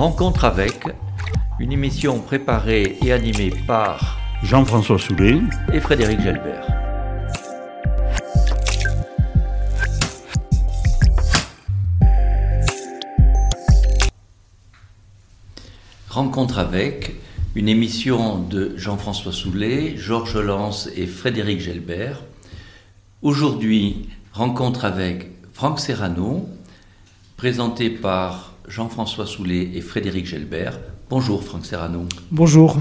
Rencontre avec, une émission préparée et animée par Jean-François Soulet et Frédéric Gelbert. Rencontre avec, une émission de Jean-François Soulet, Georges Lance et Frédéric Gelbert. Aujourd'hui, rencontre avec Franck Serrano, présenté par Jean-François Soulet et Frédéric Gelbert. Bonjour Franck Serrano. Bonjour.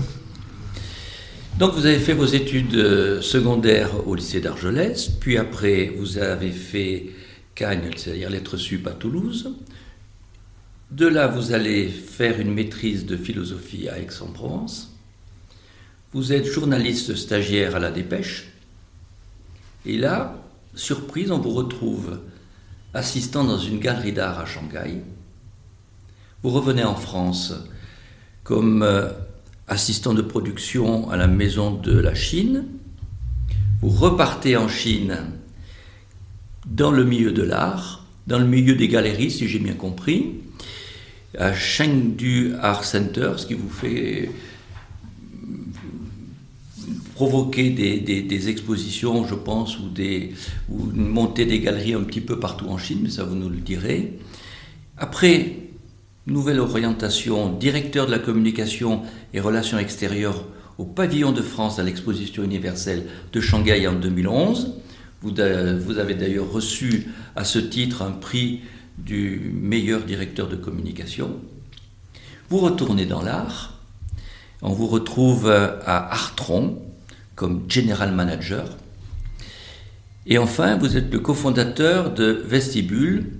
Donc vous avez fait vos études euh, secondaires au lycée d'Argelès, puis après vous avez fait Cagnes, c'est-à-dire lettres sup à Toulouse. De là, vous allez faire une maîtrise de philosophie à Aix-en-Provence. Vous êtes journaliste stagiaire à la Dépêche. Et là, surprise, on vous retrouve assistant dans une galerie d'art à Shanghai. Vous revenez en France comme euh, assistant de production à la Maison de la Chine. Vous repartez en Chine dans le milieu de l'art, dans le milieu des galeries, si j'ai bien compris à Chengdu Art Center, ce qui vous fait provoquer des, expositions, je pense, ou, ou monter des galeries un petit peu partout en Chine, mais ça vous nous le direz. Après, nouvelle orientation, directeur de la communication et relations extérieures au pavillon de France à l'exposition universelle de Shanghai en 2011. Vous, avez d'ailleurs reçu à ce titre un prix du meilleur directeur de communication. Vous retournez dans l'art, on vous retrouve à Artron comme general manager. Et enfin, vous êtes le cofondateur de Vestibule,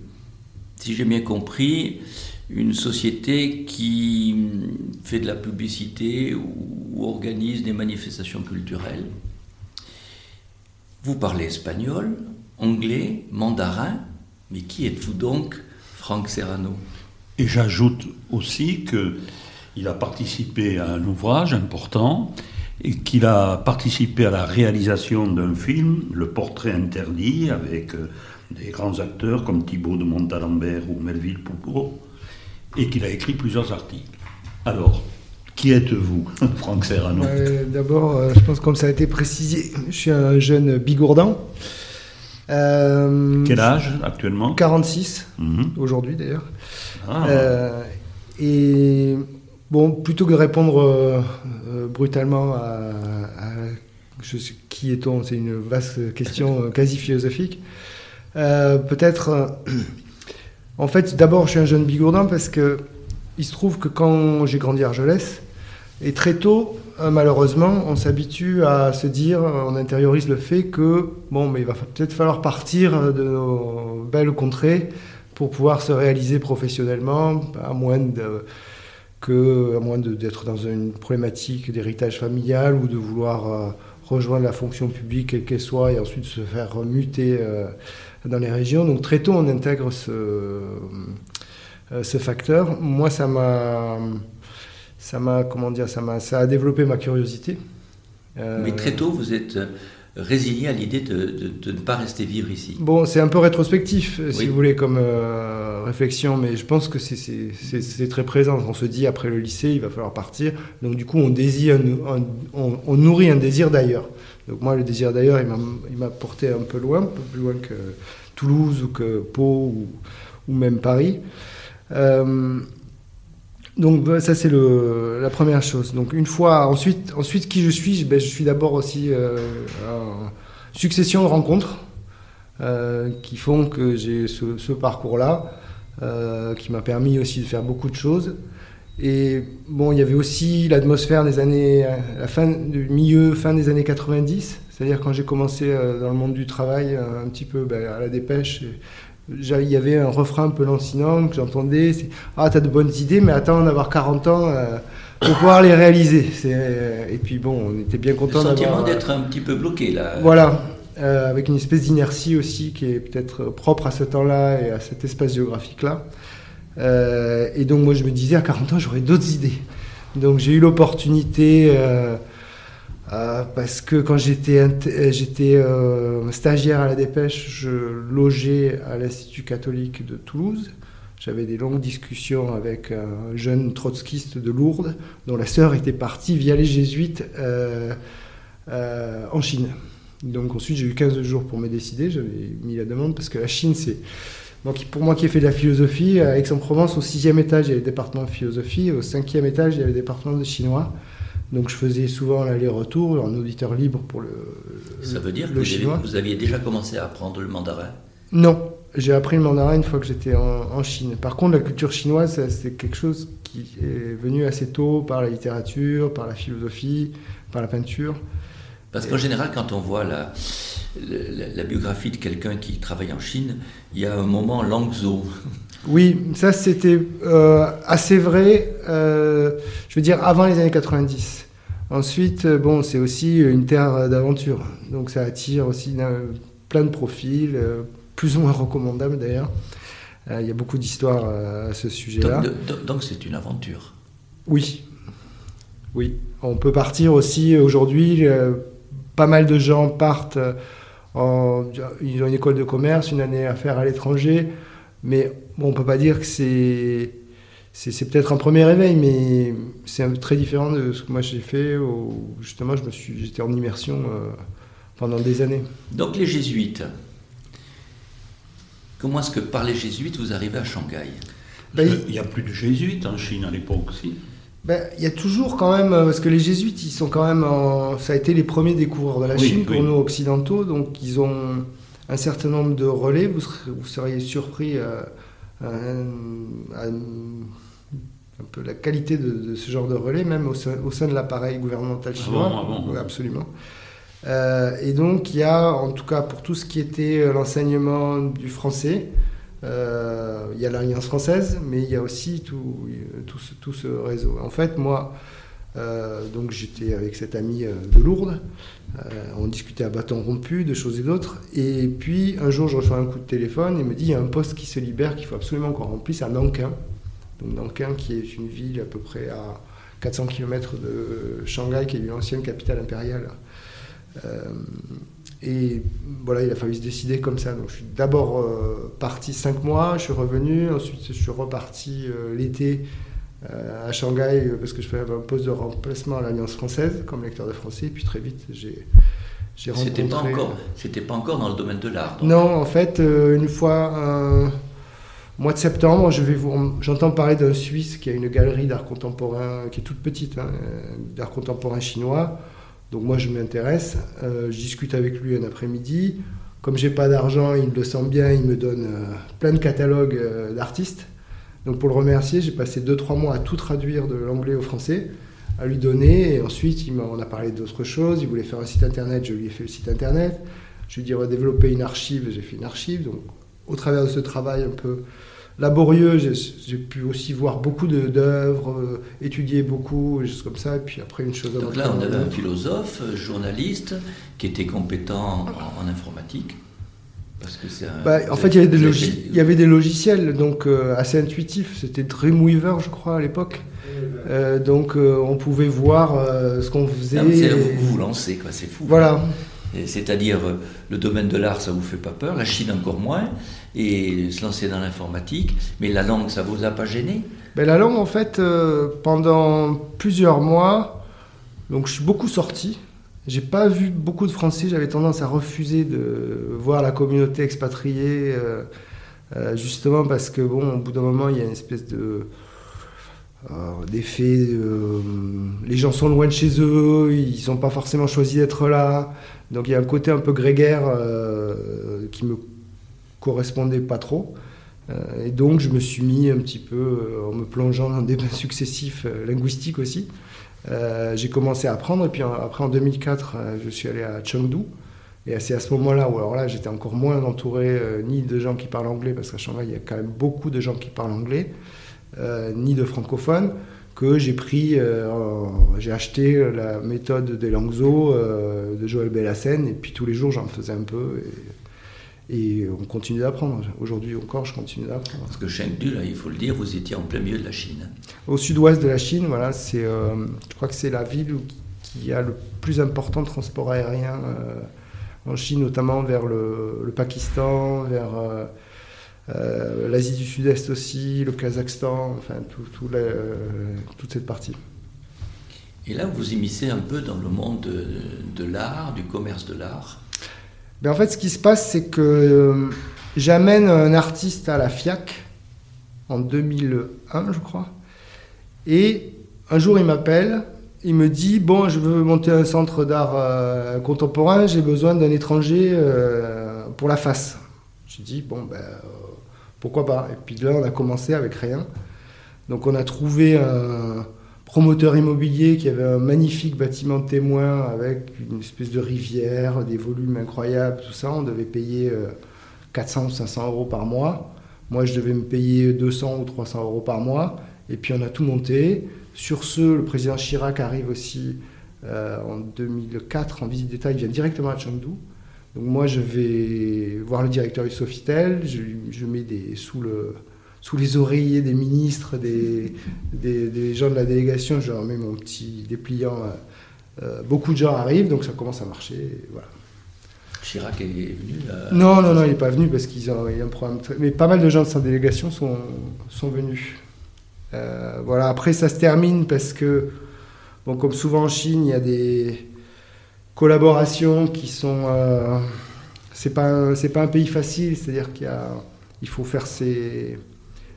si j'ai bien compris, une société qui fait de la publicité ou organise des manifestations culturelles. Vous parlez espagnol, anglais, mandarin, mais qui êtes-vous donc, Franck Serrano? Et j'ajoute aussi qu'il a participé à un ouvrage important et qu'il a participé à la réalisation d'un film, Le Portrait interdit, avec euh, des grands acteurs comme Thibaut de Montalembert ou Melville Poupeau, et qu'il a écrit plusieurs articles. Alors, qui êtes-vous, Franck Serrano euh, D'abord, euh, je pense comme ça a été précisé, je suis un jeune bigourdan. Euh, Quel âge actuellement 46, mhm. aujourd'hui d'ailleurs. Ah. Et bon, plutôt que de répondre brutalement à, je sais, qui est-on, c'est une vaste question quasi philosophique. Peut-être, en fait, d'abord, je suis un jeune bigourdin parce que il se trouve que quand j'ai grandi à Argelès, et très tôt, euh, malheureusement, on s'habitue à se dire, on intériorise le fait que, bon, mais il va peut-être falloir partir de nos belles contrées pour pouvoir se réaliser professionnellement, à moins que, à moins d'être dans une problématique d'héritage familial ou de vouloir euh, rejoindre la fonction publique, quelle qu'elle soit, et ensuite se faire muter euh, dans les régions. Donc très tôt, on intègre ce, ce facteur. Moi, ça m'a ça m'a, comment dire, ça m'a, ça a développé ma curiosité. Euh, Mais très tôt, vous êtes euh, résigné à l'idée de, de, ne pas rester vivre ici. Bon, c'est un peu rétrospectif, si vous voulez, comme euh, réflexion, mais je pense que c'est, c'est, c'est, très présent. On se dit, après le lycée, il va falloir partir. Donc, du coup, on, désire, on, on, nourrit un désir d'ailleurs. Donc, moi, le désir d'ailleurs, il m'a, porté un peu loin, un peu plus loin que Toulouse ou que Pau ou, même Paris. Euh, donc bah, ça c'est la première chose. Donc une fois ensuite ensuite qui je suis, ben, je suis d'abord aussi euh, succession de rencontres euh, qui font que j'ai ce, parcours-là euh, qui m'a permis aussi de faire beaucoup de choses. Et bon, il y avait aussi l'atmosphère des années, la fin du milieu, fin des années 90, c'est-à-dire quand j'ai commencé dans le monde du travail, un petit peu ben, à la dépêche, il y avait un refrain un peu lancinant que j'entendais c'est ah t'as de bonnes idées mais attends d'avoir 40 ans euh, pour pouvoir les réaliser et puis bon on était bien content le sentiment d'être un petit peu bloqué là. voilà euh, avec une espèce d'inertie aussi qui est peut-être propre à ce temps-là et à cet espace géographique là euh, et donc moi je me disais à 40 ans j'aurais d'autres idées donc j'ai eu l'opportunité euh, parce que quand j'étais euh, j'étais euh, stagiaire à la Dépêche, je logeais à l'Institut catholique de Toulouse. J'avais des longues discussions avec un jeune trotskiste de Lourdes, dont la sœur était partie via les jésuites en Chine. Donc ensuite, j'ai eu 15 jours pour me décider. J'avais mis la demande parce que la Chine, c'est donc pour moi qui ai fait de la philosophie, à Aix-en-Provence, au sixième étage, il y avait le département de philosophie, au cinquième étage, il y avait le département de chinois. Donc je faisais souvent l'aller-retour en auditeur libre pour le. Ça veut dire que vous, aviez déjà commencé à apprendre le mandarin? Non, j'ai appris le mandarin une fois que j'étais en, Chine. Par contre, la culture chinoise, c'est quelque chose qui est venu assez tôt par la littérature, par la philosophie, par la peinture. Parce qu'en général, quand on voit la, la, biographie de quelqu'un qui travaille en Chine, il y a un moment Langzhou. Oui, ça c'était euh, assez vrai, euh, je veux dire avant les années 90. Ensuite, euh, bon, c'est aussi une terre d'aventure, donc ça attire aussi plein de profils, plus ou moins recommandables d'ailleurs. Il y a beaucoup d'histoires à ce sujet-là. Donc c'est une aventure. Oui, oui. On peut partir aussi aujourd'hui. Pas mal de gens partent ils ont une école de commerce, une année à faire à l'étranger, mais bon, on ne peut pas dire que c'est. C'est peut-être un premier réveil, mais c'est très différent de ce que moi j'ai fait. Où justement, je me suis, j'étais en immersion euh, pendant des années. Donc les jésuites. Comment est-ce que par les jésuites vous arrivez à Shanghai? Ben, Il n'y a plus de jésuites en Chine à l'époque Ben, il y a toujours quand même, euh, parce que les jésuites, ils sont quand même, ça a été les premiers découvreurs de la Chine pour nous occidentaux, donc ils ont un certain nombre de relais. Vous, vous seriez surpris euh, à, un peu la qualité de, ce genre de relais, même au sein, de l'appareil gouvernemental ah chinois. Ah absolument. Euh, et donc, il y a, en tout cas, pour tout ce qui était l'enseignement du français, euh, il y a l'Alliance française, mais il y a aussi tout, ce, réseau. En fait, moi, euh, donc j'étais avec cet ami euh, de Lourdes, on discutait à bâton rompu de choses et d'autres, et puis un jour je reçois un coup de téléphone, et me dit il y a un poste qui se libère qu'il faut absolument qu'on remplisse à Nankin. Donc Nankin qui est une ville à peu près à 400 km de Shanghai, qui est l'ancienne capitale impériale. Et voilà, il a fallu se décider comme ça. Donc je suis d'abord euh, parti cinq mois, je suis revenu, ensuite je suis reparti euh, l'été euh, à Shanghai parce que je faisais un poste de remplacement à l'Alliance française comme lecteur de français. Et puis très vite, j'ai rencontré. C'était pas encore, c'était pas encore dans le domaine de l'art. Non, en fait, une fois. Mois de septembre, je vais j'entends parler d'un Suisse qui a une galerie d'art contemporain qui est toute petite, hein, d'art contemporain chinois. Donc moi je m'intéresse, euh, je discute avec lui un après-midi. Comme j'ai pas d'argent, il le sent bien, il me donne euh, plein de catalogues euh, d'artistes. Donc pour le remercier, j'ai passé 2-3 mois à tout traduire de l'anglais au français, à lui donner. Et ensuite, on a parlé d'autres choses. Il voulait faire un site internet, je lui ai fait le site internet. Je lui ai dit on va développer une archive, j'ai fait une archive. Donc au travers de ce travail un peu laborieux. J'ai pu aussi voir beaucoup d'œuvres, euh, étudier beaucoup, juste comme ça. Et puis après, une chose Donc là, on avait un philosophe, euh, journaliste, qui était compétent en, informatique. Parce que c'est bah, en fait, il y, avait des il y avait des logiciels donc euh, assez intuitifs. C'était Dreamweaver, je crois, à l'époque. donc, on pouvait voir ce qu'on faisait. vous vous lancez, quoi. C'est fou. Voilà. C'est-à-dire, le domaine de l'art, ça vous fait pas peur, la Chine encore moins et se lancer dans l'informatique. Mais la langue, ça vous a pas gêné? Ben, La langue, en fait, euh, pendant plusieurs mois, donc je suis beaucoup sorti. J'ai pas vu beaucoup de Français. J'avais tendance à refuser de voir la communauté expatriée, euh, euh, justement parce que bon, au bout d'un moment, il y a une espèce de d'effet. les gens sont loin de chez eux, ils n'ont pas forcément choisi d'être là. Donc il y a un côté un peu grégaire qui me correspondait pas trop. Euh, et donc je me suis mis un petit peu, euh, en me plongeant dans des bains successifs euh, linguistiques aussi, j'ai commencé à apprendre. Et puis après en 2004, je suis allé à Chengdu. Et c'est à ce moment-là où alors là j'étais encore moins entouré ni de gens qui parlent anglais, parce qu'à Shanghai il y a quand même beaucoup de gens qui parlent anglais, ni de francophones, que j'ai pris, j'ai acheté la méthode des Langzo de Joël Bellassène, et puis tous les jours j'en faisais un peu. Et on continue d'apprendre. Aujourd'hui encore, je continue d'apprendre. Parce que Chengdu, là, il faut le dire, vous étiez en plein milieu de la Chine. Au sud-ouest de la Chine, voilà, c'est, euh, je crois que c'est la ville qui a le plus important transport aérien euh, en Chine, notamment vers le, Pakistan, vers, l'Asie du Sud-Est aussi, le Kazakhstan, enfin tout, toute cette partie. Et là, vous immiscez un peu dans le monde de, l'art, du commerce de l'art. En fait, ce qui se passe, c'est que j'amène un artiste à la FIAC en 2001, je crois. Et un jour, il m'appelle, il me dit Bon, je veux monter un centre d'art euh, contemporain, j'ai besoin d'un étranger euh, pour la face. Je dis Bon, ben, euh, pourquoi pas? Et puis là, on a commencé avec rien. Donc, on a trouvé un promoteur immobilier qui avait un magnifique bâtiment témoin avec une espèce de rivière, des volumes incroyables, tout ça. On devait payer 400 ou 500 euros par mois. Moi, je devais me payer 200 ou 300 euros par mois. Et puis, on a tout monté. Sur ce, le président Chirac arrive aussi euh, en 2004 en visite d'État. Il vient directement à Chengdu. Donc, moi, je vais voir le directeur du Sofitel. Je, mets des, sous, le, sous les oreillers des ministres, des, des, gens de la délégation. Je leur mets mon petit dépliant. Euh, euh, beaucoup de gens arrivent, donc ça commence à marcher. voilà. Chirac est venu Non, non, non, il n'est pas venu parce qu'il a, a, un problème. Mais pas mal de gens de sa délégation sont, sont venus. Euh, voilà, après, ça se termine parce que, bon, comme souvent en Chine, il y a des collaborations qui sont. Euh, c'est pas, c'est pas un pays facile, c'est-à-dire qu'il il faut faire ses,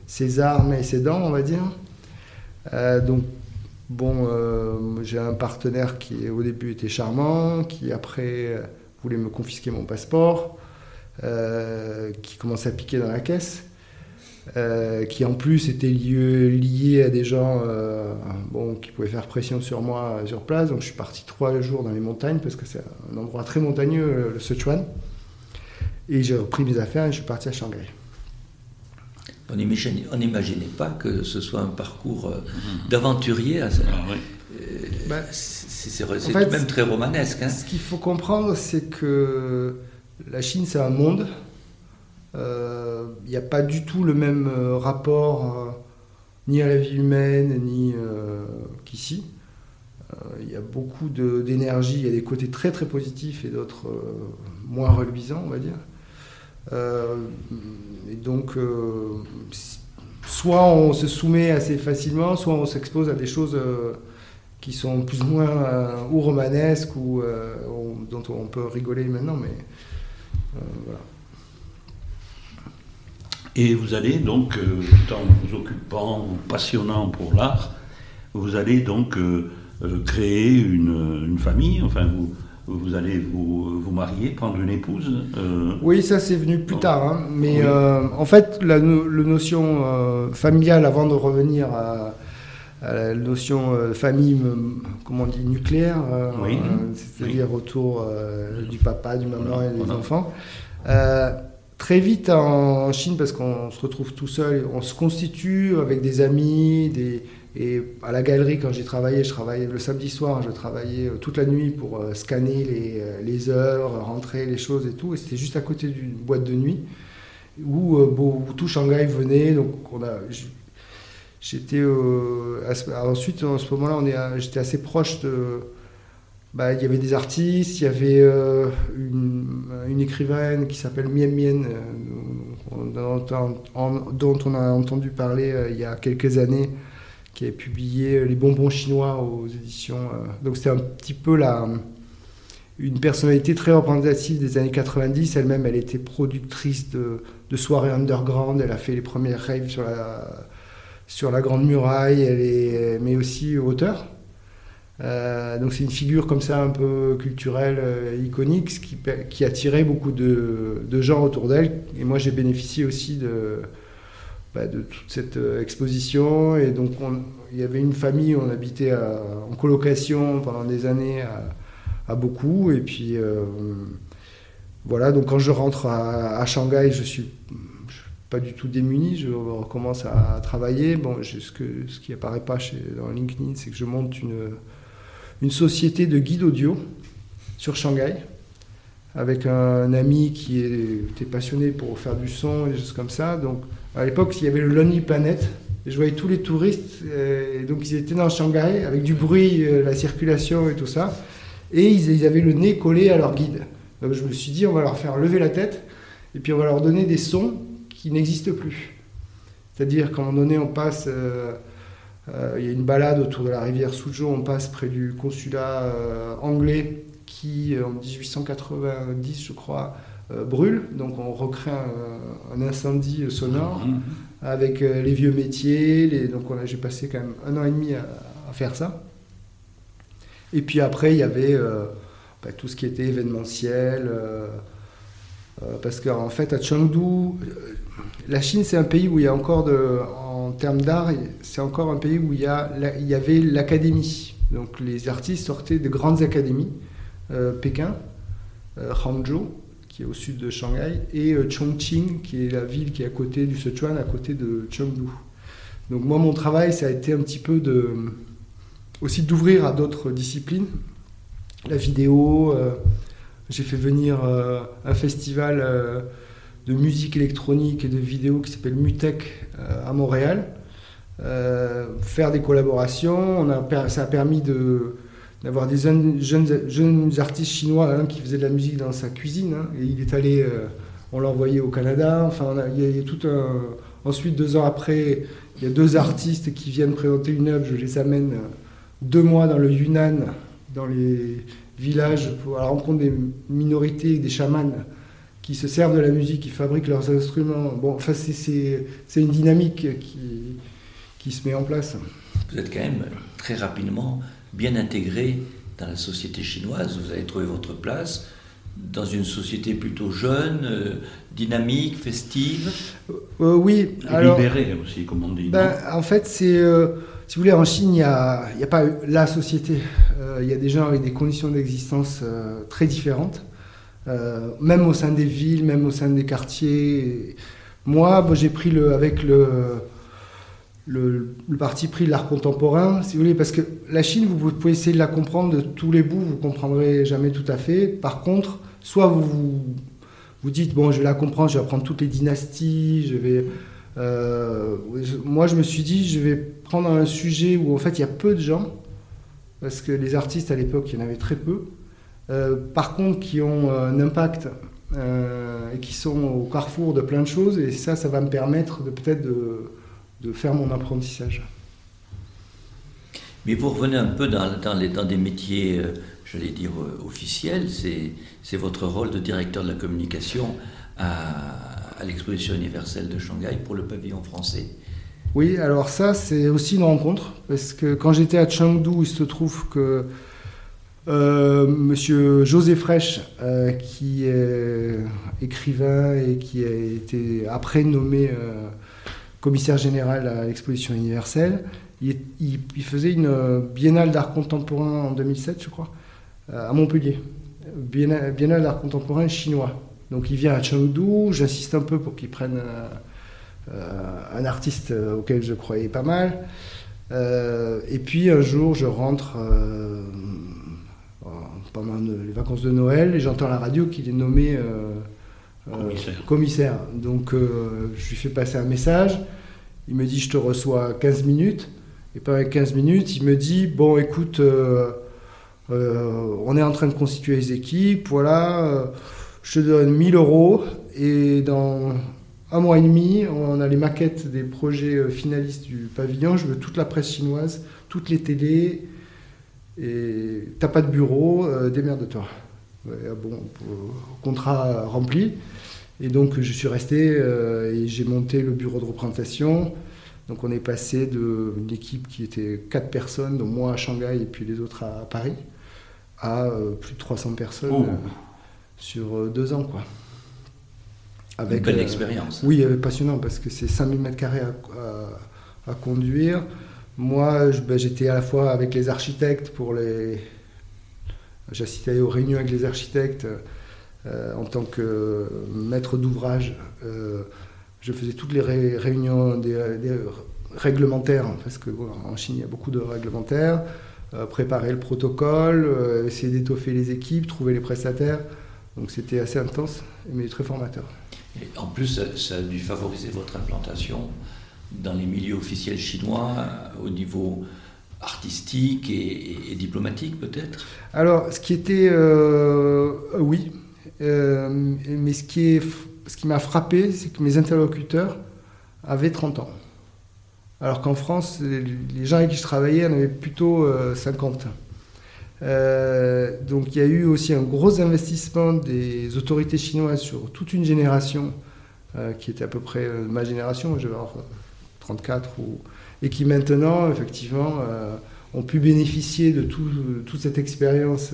ses armes et ses dents, on va dire. Euh, donc, bon, j'ai un partenaire qui au début était charmant, qui après voulait me confisquer mon passeport, euh, qui commençait à piquer dans la caisse, euh, qui en plus était lié, lié à des gens euh, bon, qui pouvaient faire pression sur moi sur place. Donc je suis parti trois jours dans les montagnes parce que c'est un endroit très montagneux, le Sichuan. Et j'ai repris mes affaires et je suis parti à Shanghai. On n'imaginait pas que ce soit un parcours d'aventurier. Ah, bah, c'est même très romanesque. Hein. Ce qu'il faut comprendre, c'est que la Chine, c'est un monde. Il euh, n'y a pas du tout le même euh, rapport euh, ni à la vie humaine, ni qu'ici. Il y a beaucoup d'énergie, il y a des côtés très très positifs et d'autres moins reluisants, on va dire. Et donc, soit on se soumet assez facilement, soit on s'expose à des choses qui sont plus ou moins euh, ou romanesques ou euh, dont on peut rigoler maintenant, mais euh. Et vous allez donc, tout en vous occupant, passionnant pour l'art, vous allez donc créer une, une, famille, enfin vous, vous allez vous, vous, marier, prendre une épouse Oui, ça c'est venu plus tard. Hein. mais en fait, la, la notion familiale, avant de revenir à, la notion euh, famille, comment on dit, nucléaire, euh, euh, c'est-à-dire autour du papa, du maman et des enfants. très vite en Chine, parce qu'on se retrouve tout seul, on se constitue avec des amis, des, et à la galerie, quand j'ai travaillé, je travaillais le samedi soir, je travaillais toute la nuit pour scanner les, les, heures, rentrer les choses et tout. Et c'était juste à côté d'une boîte de nuit où, où, tout Shanghai venait. Donc J'étais euh, ensuite en ce moment-là, j'étais assez proche de. Bah, il y avait des artistes, il y avait euh, une, écrivaine qui s'appelle Mien Mien, euh, dont, on a entendu parler il y a quelques années, qui a publié Les bonbons chinois aux éditions. donc c'était un petit peu la, une personnalité très représentative des années 90. Elle-même, elle était productrice de, de soirées underground, elle a fait les premières raves sur la sur la Grande Muraille, elle est, mais aussi auteur. Euh, donc c'est une figure comme ça un peu culturelle, euh, iconique, qui, qui attirait beaucoup de, gens autour d'elle. Et moi j'ai bénéficié aussi de, bah, de toute cette euh, exposition. Et donc il y avait une famille, on habitait en colocation pendant des années à, beaucoup. Et puis voilà, donc quand je rentre à, à Shanghai, je suis pas du tout démuni, je recommence à, travailler. Bon, ce, que, ce qui apparaît pas chez, dans LinkedIn, c'est que je monte une, une société de guide audio sur Shanghai avec un ami qui était passionné pour faire du son et des choses comme ça. Donc à l'époque, il y avait le Lonely Planet. Et je voyais tous les touristes, euh, et donc ils étaient dans Shanghai avec du bruit, euh, la circulation et tout ça. Et ils, avaient le nez collé à leur guide. Donc je me suis dit, on va leur faire lever la tête et puis on va leur donner des sons qui n'existe plus. C'est-à-dire qu'à un moment donné, on passe, euh, euh, il y a une balade autour de la rivière Suzhou, on passe près du consulat euh, anglais qui, en 1890, je crois, brûle. Donc on recrée un, incendie sonore mmh. avec les vieux métiers. Les, donc j'ai passé quand même un an et demi à, faire ça. Et puis après, il y avait bah, tout ce qui était événementiel. parce qu'en fait, à Chengdu, la Chine, c'est un pays où il y a encore, de, en termes d'art, c'est encore un pays où il y, a, il y avait l'académie. Donc les artistes sortaient de grandes académies, euh, Pékin, euh, Hangzhou, qui est au sud de Shanghai, et euh, Chongqing, qui est la ville qui est à côté du Sichuan, à côté de Chengdu. Donc moi, mon travail, ça a été un petit peu aussi d'ouvrir à d'autres disciplines. La vidéo, j'ai fait venir un festival de musique électronique et de vidéo qui s'appelle Mutech euh, à Montréal. Euh, faire des collaborations, on a, ça a permis de, d'avoir des jeunes, artistes chinois hein, qui faisaient de la musique dans sa cuisine. Hein, et il est allé, euh, on l'a envoyé au Canada. Enfin, il, y a, tout un. Ensuite, deux ans après, il y a deux artistes qui viennent présenter une œuvre. Je les amène deux mois dans le Yunnan, dans les villages, pour, à la rencontre des minorités, des chamans qui se servent de la musique, qui fabriquent leurs instruments. Bon, enfin, c'est une dynamique qui se met en place. Vous êtes quand même très rapidement bien intégré dans la société chinoise. Vous avez trouvé votre place dans une société plutôt jeune, euh, dynamique, festive. Euh, oui. Alors, libérée aussi, comme on dit. Ben, en fait, c'est. Euh, si vous voulez, en Chine, il n'y a, a, pas la société. Il y a des gens avec des conditions d'existence très différentes. Euh, même au sein des villes, même au sein des quartiers. Moi, j'ai pris le, avec le, le, parti pris de l'art contemporain, si vous voulez, parce que la Chine, vous, pouvez essayer de la comprendre de tous les bouts, vous ne comprendrez jamais tout à fait. Par contre, soit vous vous dites, bon, je vais la comprendre, je vais apprendre toutes les dynasties, je vais... Euh, moi, je me suis dit, je vais prendre un sujet où, en fait, il y a peu de gens, parce que les artistes, à l'époque, il y en avait très peu. Euh, par contre qui ont un impact euh, et qui sont au carrefour de plein de choses. Et ça, ça va me permettre de peut-être de, faire mon apprentissage. Mais vous revenez un peu dans, dans, les, dans des métiers, je j'allais dire, officiels. C'est votre rôle de directeur de la communication à, à l'exposition universelle de Shanghai pour le pavillon français. Oui, alors ça, c'est aussi une rencontre. Parce que quand j'étais à Chengdu, il se trouve que euh, monsieur José Frêche, euh, qui est écrivain et qui a été après nommé euh, commissaire général à l'exposition universelle, il, faisait une biennale d'art contemporain en 2007, je crois, à Montpellier. Biennale, d'art contemporain chinois. Donc il vient à Chengdu, j'insiste un peu pour qu'il prenne un artiste auquel je croyais pas mal. et puis un jour, je rentre pendant les vacances de Noël et j'entends la radio qu'il est nommé euh, euh, commissaire. Donc euh, je lui fais passer un message. Il me dit je te reçois 15 minutes. Et pendant 15 minutes, il me dit bon écoute, on est en train de constituer les équipes, voilà, je te donne 1000 euros et dans un mois et demi, on a les maquettes des projets finalistes du pavillon. Je veux toute la presse chinoise, toutes les télés, et t'as pas de bureau, euh, démerde-toi. Ah bon, contrat rempli. Et donc je suis resté euh, et j'ai monté le bureau de représentation. Donc on est passé d'une équipe qui était quatre personnes, dont moi à Shanghai et puis les autres à, Paris, à euh, plus de 300 personnes oh. sur deux ans. Quoi. Avec, Une belle expérience. Oui, passionnant parce que c'est 5000 mètres carrés à conduire. Moi, ben, j'étais à la fois avec les architectes pour les. J'assistais aux réunions avec les architectes euh, en tant que maître d'ouvrage. Euh, je faisais toutes les réunions réglementaires, parce qu'en Chine, il y a beaucoup de réglementaires. Euh, préparer le protocole, essayer d'étoffer les équipes, trouver les prestataires. Donc c'était assez intense, mais très formateur. Et en plus, ça a dû favoriser votre implantation dans les milieux officiels chinois au niveau artistique et, diplomatique peut-être Alors, ce qui était... Euh, oui, euh, mais ce qui, est, ce qui m'a frappé, c'est que mes interlocuteurs avaient 30 ans. Alors qu'en France, les gens avec qui je travaillais en avaient plutôt 50. Euh, donc il y a eu aussi un gros investissement des autorités chinoises sur toute une génération qui était à peu près ma génération, je vais avoir 34, ou, et qui maintenant, effectivement, ont pu bénéficier de toute cette expérience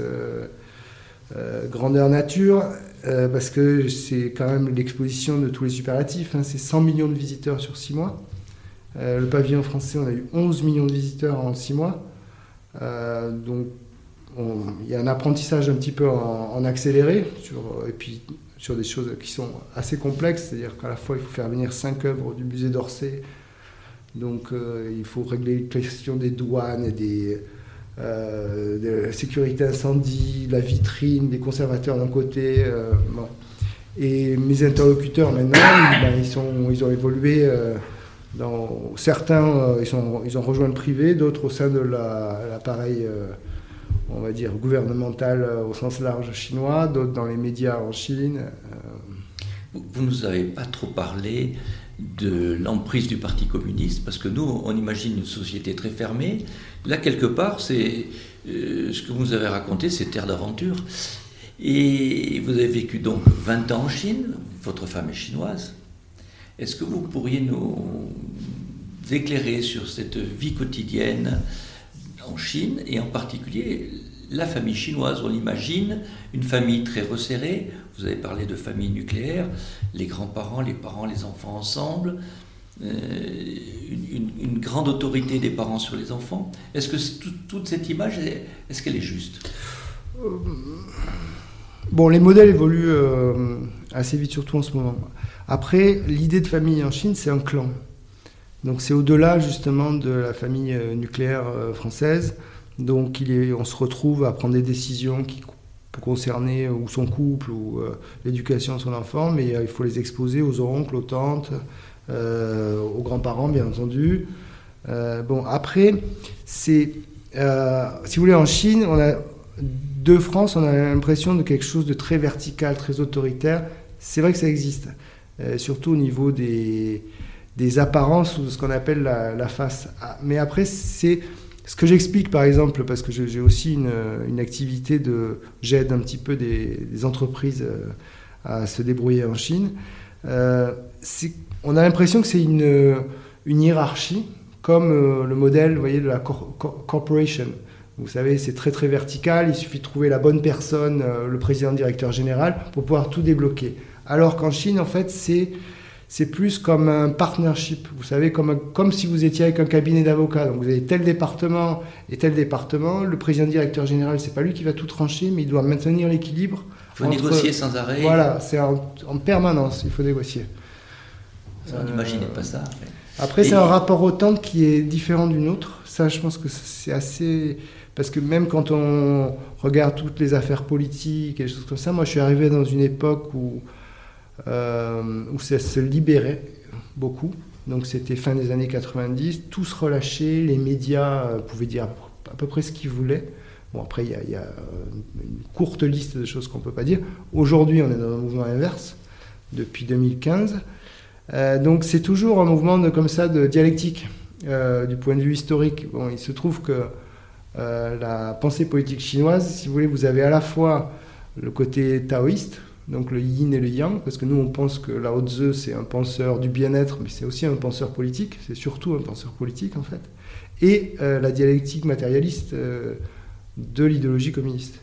grandeur nature, parce que c'est quand même l'exposition de tous les superlatifs. Hein, c'est 100 millions de visiteurs sur 6 mois. le pavillon français, on a eu 11 millions de visiteurs en 6 mois. donc il y a un apprentissage un petit peu en, accéléré, et puis sur des choses qui sont assez complexes, c'est-à-dire qu'à la fois il faut faire venir cinq œuvres du musée d'Orsay, donc euh, il faut régler les questions des douanes des, euh, de la sécurité incendie, la vitrine, des conservateurs d'un côté. Euh, et mes interlocuteurs maintenant, ben, ils, sont, ils ont évolué. dans, certains, ils, sont, ils ont rejoint le privé, d'autres au sein de l'appareil on va dire, gouvernementale euh, au sens large chinois, d'autres dans les médias en Chine. Vous ne nous avez pas trop parlé de l'emprise du Parti communiste, parce que nous, on imagine une société très fermée. Là, quelque part, c'est euh, ce que vous avez raconté, c'est terre d'aventure. Et vous avez vécu donc 20 ans en Chine, votre femme est chinoise. Est-ce que vous pourriez nous éclairer sur cette vie quotidienne en Chine, et en particulier la famille chinoise? On imagine une famille très resserrée. Vous avez parlé de famille nucléaire, les grands-parents, les parents, les enfants ensemble. Euh, une, grande autorité des parents sur les enfants. Est-ce que toute cette image, est-ce qu'elle est juste? Euh, Bon, les modèles évoluent euh, assez vite, surtout en ce moment. Après, l'idée de famille en Chine, c'est un clan. Donc c'est au-delà justement de la famille nucléaire française. Donc on se retrouve à prendre des décisions qui peuvent concerner euh, ou son couple ou l'éducation de son enfant, mais il faut les exposer aux oncles, aux tantes, aux grands-parents bien entendu. bon après, c'est si vous voulez en Chine, on de France, on a l'impression de quelque chose de très vertical, très autoritaire. C'est vrai que ça existe, surtout au niveau des des apparences ou de ce qu'on appelle la, face. Mais après, c'est ce que j'explique par exemple, parce que j'ai aussi une, activité de. J'aide un petit peu des, entreprises euh, à se débrouiller en Chine. Euh, on a l'impression que c'est une, hiérarchie, comme euh, le modèle voyez, de la corporation. Vous savez, c'est très très vertical, il suffit de trouver la bonne personne, le président directeur général, pour pouvoir tout débloquer. Alors qu'en Chine, en fait, c'est c'est plus comme un partnership. Vous savez, comme, comme si vous étiez avec un cabinet d'avocats. Donc vous avez tel département et tel département. Le président directeur général, c'est pas lui qui va tout trancher, mais il doit maintenir l'équilibre. Il faut négocier sans arrêt. Voilà, c'est en, permanence, il faut négocier. on n'imaginait pas ça. Après, c'est un rapport au temps qui est différent d'une autre. Ça, je pense que c'est assez. Parce que même quand on regarde toutes les affaires politiques et des choses comme ça, moi je suis arrivé dans une époque où où ça se libérait beaucoup. Donc c'était fin des années 90, tout se relâchait, les médias euh, pouvaient dire à peu près ce qu'ils voulaient. Bon, après, il y, a une courte liste de choses qu'on ne peut pas dire. Aujourd'hui, on est dans un mouvement inverse, depuis 2015. Euh, donc c'est toujours un mouvement comme ça de dialectique, du point de vue historique. Bon, il se trouve que la pensée politique chinoise, si vous voulez, vous avez à la fois le côté taoïste, donc le yin et le yang, parce que nous on pense que Lao Tzu c'est un penseur du bien-être, mais c'est aussi un penseur politique, c'est surtout un penseur politique en fait, et euh, la dialectique matérialiste euh, de l'idéologie communiste.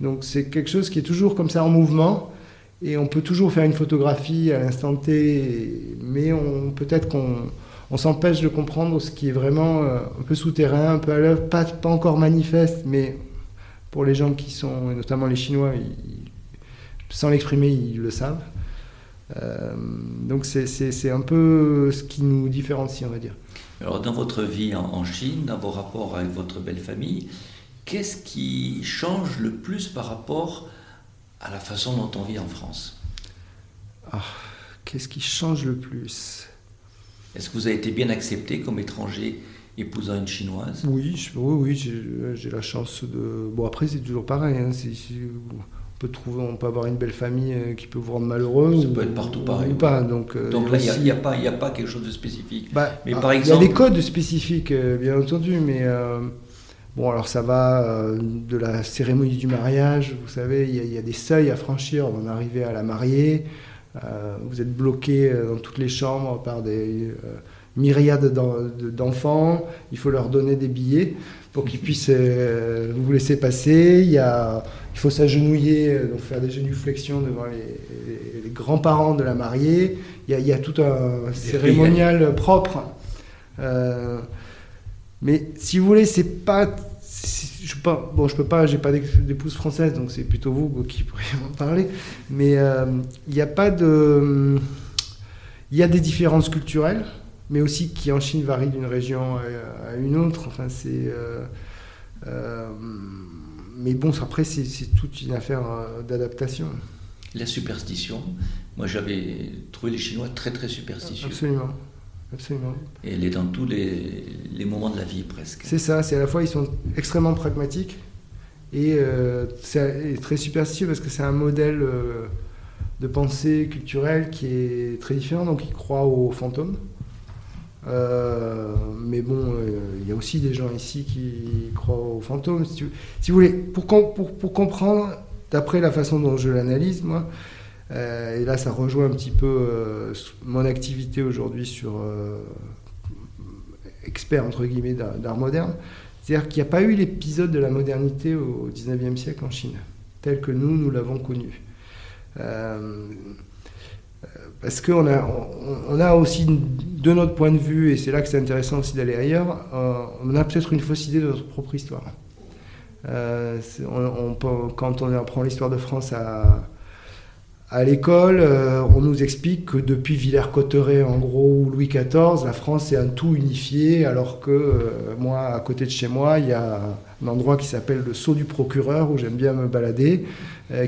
Donc c'est quelque chose qui est toujours comme ça en mouvement, et on peut toujours faire une photographie à l'instant T, mais on, peut-être qu'on s'empêche de comprendre ce qui est vraiment euh, un peu souterrain, un peu à l'œuvre, pas, encore manifeste, mais pour les gens qui sont, notamment les Chinois, sans l'exprimer, ils le savent. Euh, donc c'est un peu ce qui nous différencie, on va dire. Alors dans votre vie en, Chine, dans vos rapports avec votre belle famille, qu'est-ce qui change le plus par rapport à la façon dont on vit en France? Ah, Qu'est-ce qui change le plus? Est-ce que vous avez été bien accepté comme étranger épousant une chinoise? Oui, oui, oui j'ai la chance de... Bon après c'est toujours pareil, hein, peut trouver, on peut avoir une belle famille euh, qui peut vous rendre malheureux. Ça peut être partout pareil. pas. Donc, euh, donc là, il n'y a, a, pas, a pas quelque chose de spécifique. Bah, mais par exemple... Il y a des codes spécifiques, bien entendu, mais bon, alors ça va de la cérémonie du mariage, vous savez, il y, y, a des seuils à franchir avant d'arriver à la mariée. vous êtes bloqué dans toutes les chambres par des myriades d'enfants, il faut leur donner des billets pour qu'ils puissent euh, vous laisser passer. Il, y a, il faut s'agenouiller, euh, donc faire des genuflexions devant les, grands-parents de la mariée. Il y, a, tout un cérémonial propre. Euh, mais si vous voulez, c'est pas. Je pas, bon, je peux pas, j'ai pas d'épouse française, donc c'est plutôt vous qui pourriez en parler. Mais il n'y a pas de. Il y a des différences culturelles mais aussi qui en Chine varie d'une région à, une autre. Enfin, c'est. Euh, euh, mais bon, après, c'est toute une affaire euh, d'adaptation. La superstition, moi j'avais trouvé les Chinois très très superstitieux. Absolument. Absolument. Et elle est dans tous les, les moments de la vie presque. C'est ça, c'est à la fois ils sont extrêmement pragmatiques et c'est très superstitieux parce que c'est un modèle de pensée culturelle qui est très différent, donc ils croient aux fantômes. Euh, mais bon, euh, il y a aussi des gens ici qui croient aux fantômes. Si, vous voulez, pour, comprendre, d'après la façon dont je l'analyse, moi, euh, et là ça rejoint un petit peu mon activité aujourd'hui sur expert entre guillemets d'art moderne, c'est-à-dire qu'il n'y a pas eu l'épisode de la modernité au 19e siècle en Chine, tel que nous, nous l'avons connu. Parce qu'on a, on a aussi, de notre point de vue, et c'est là que c'est intéressant aussi d'aller ailleurs, euh, on a peut-être une fausse idée de notre propre histoire. Euh, quand on apprend l'histoire de France à, à l'école, euh, on nous explique que depuis Villers-Cotterêts, en gros, ou Louis XIV, la France est un tout unifié, alors que moi, à côté de chez moi, il y a un endroit qui s'appelle le Sceau du Procureur, où j'aime bien me balader,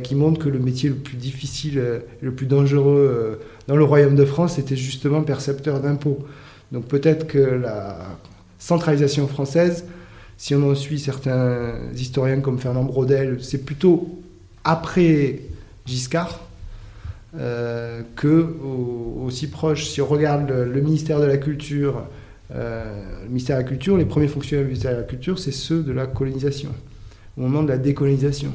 qui montre que le métier le plus difficile, le plus dangereux dans le royaume de France était justement percepteur d'impôts. Donc peut-être que la centralisation française, si on en suit certains historiens comme Fernand Braudel, c'est plutôt après Giscard euh, que aussi proche. Si on regarde le, ministère de la Culture, euh, le ministère de la Culture, les premiers fonctionnaires du ministère de la Culture, c'est ceux de la colonisation, au moment de la décolonisation.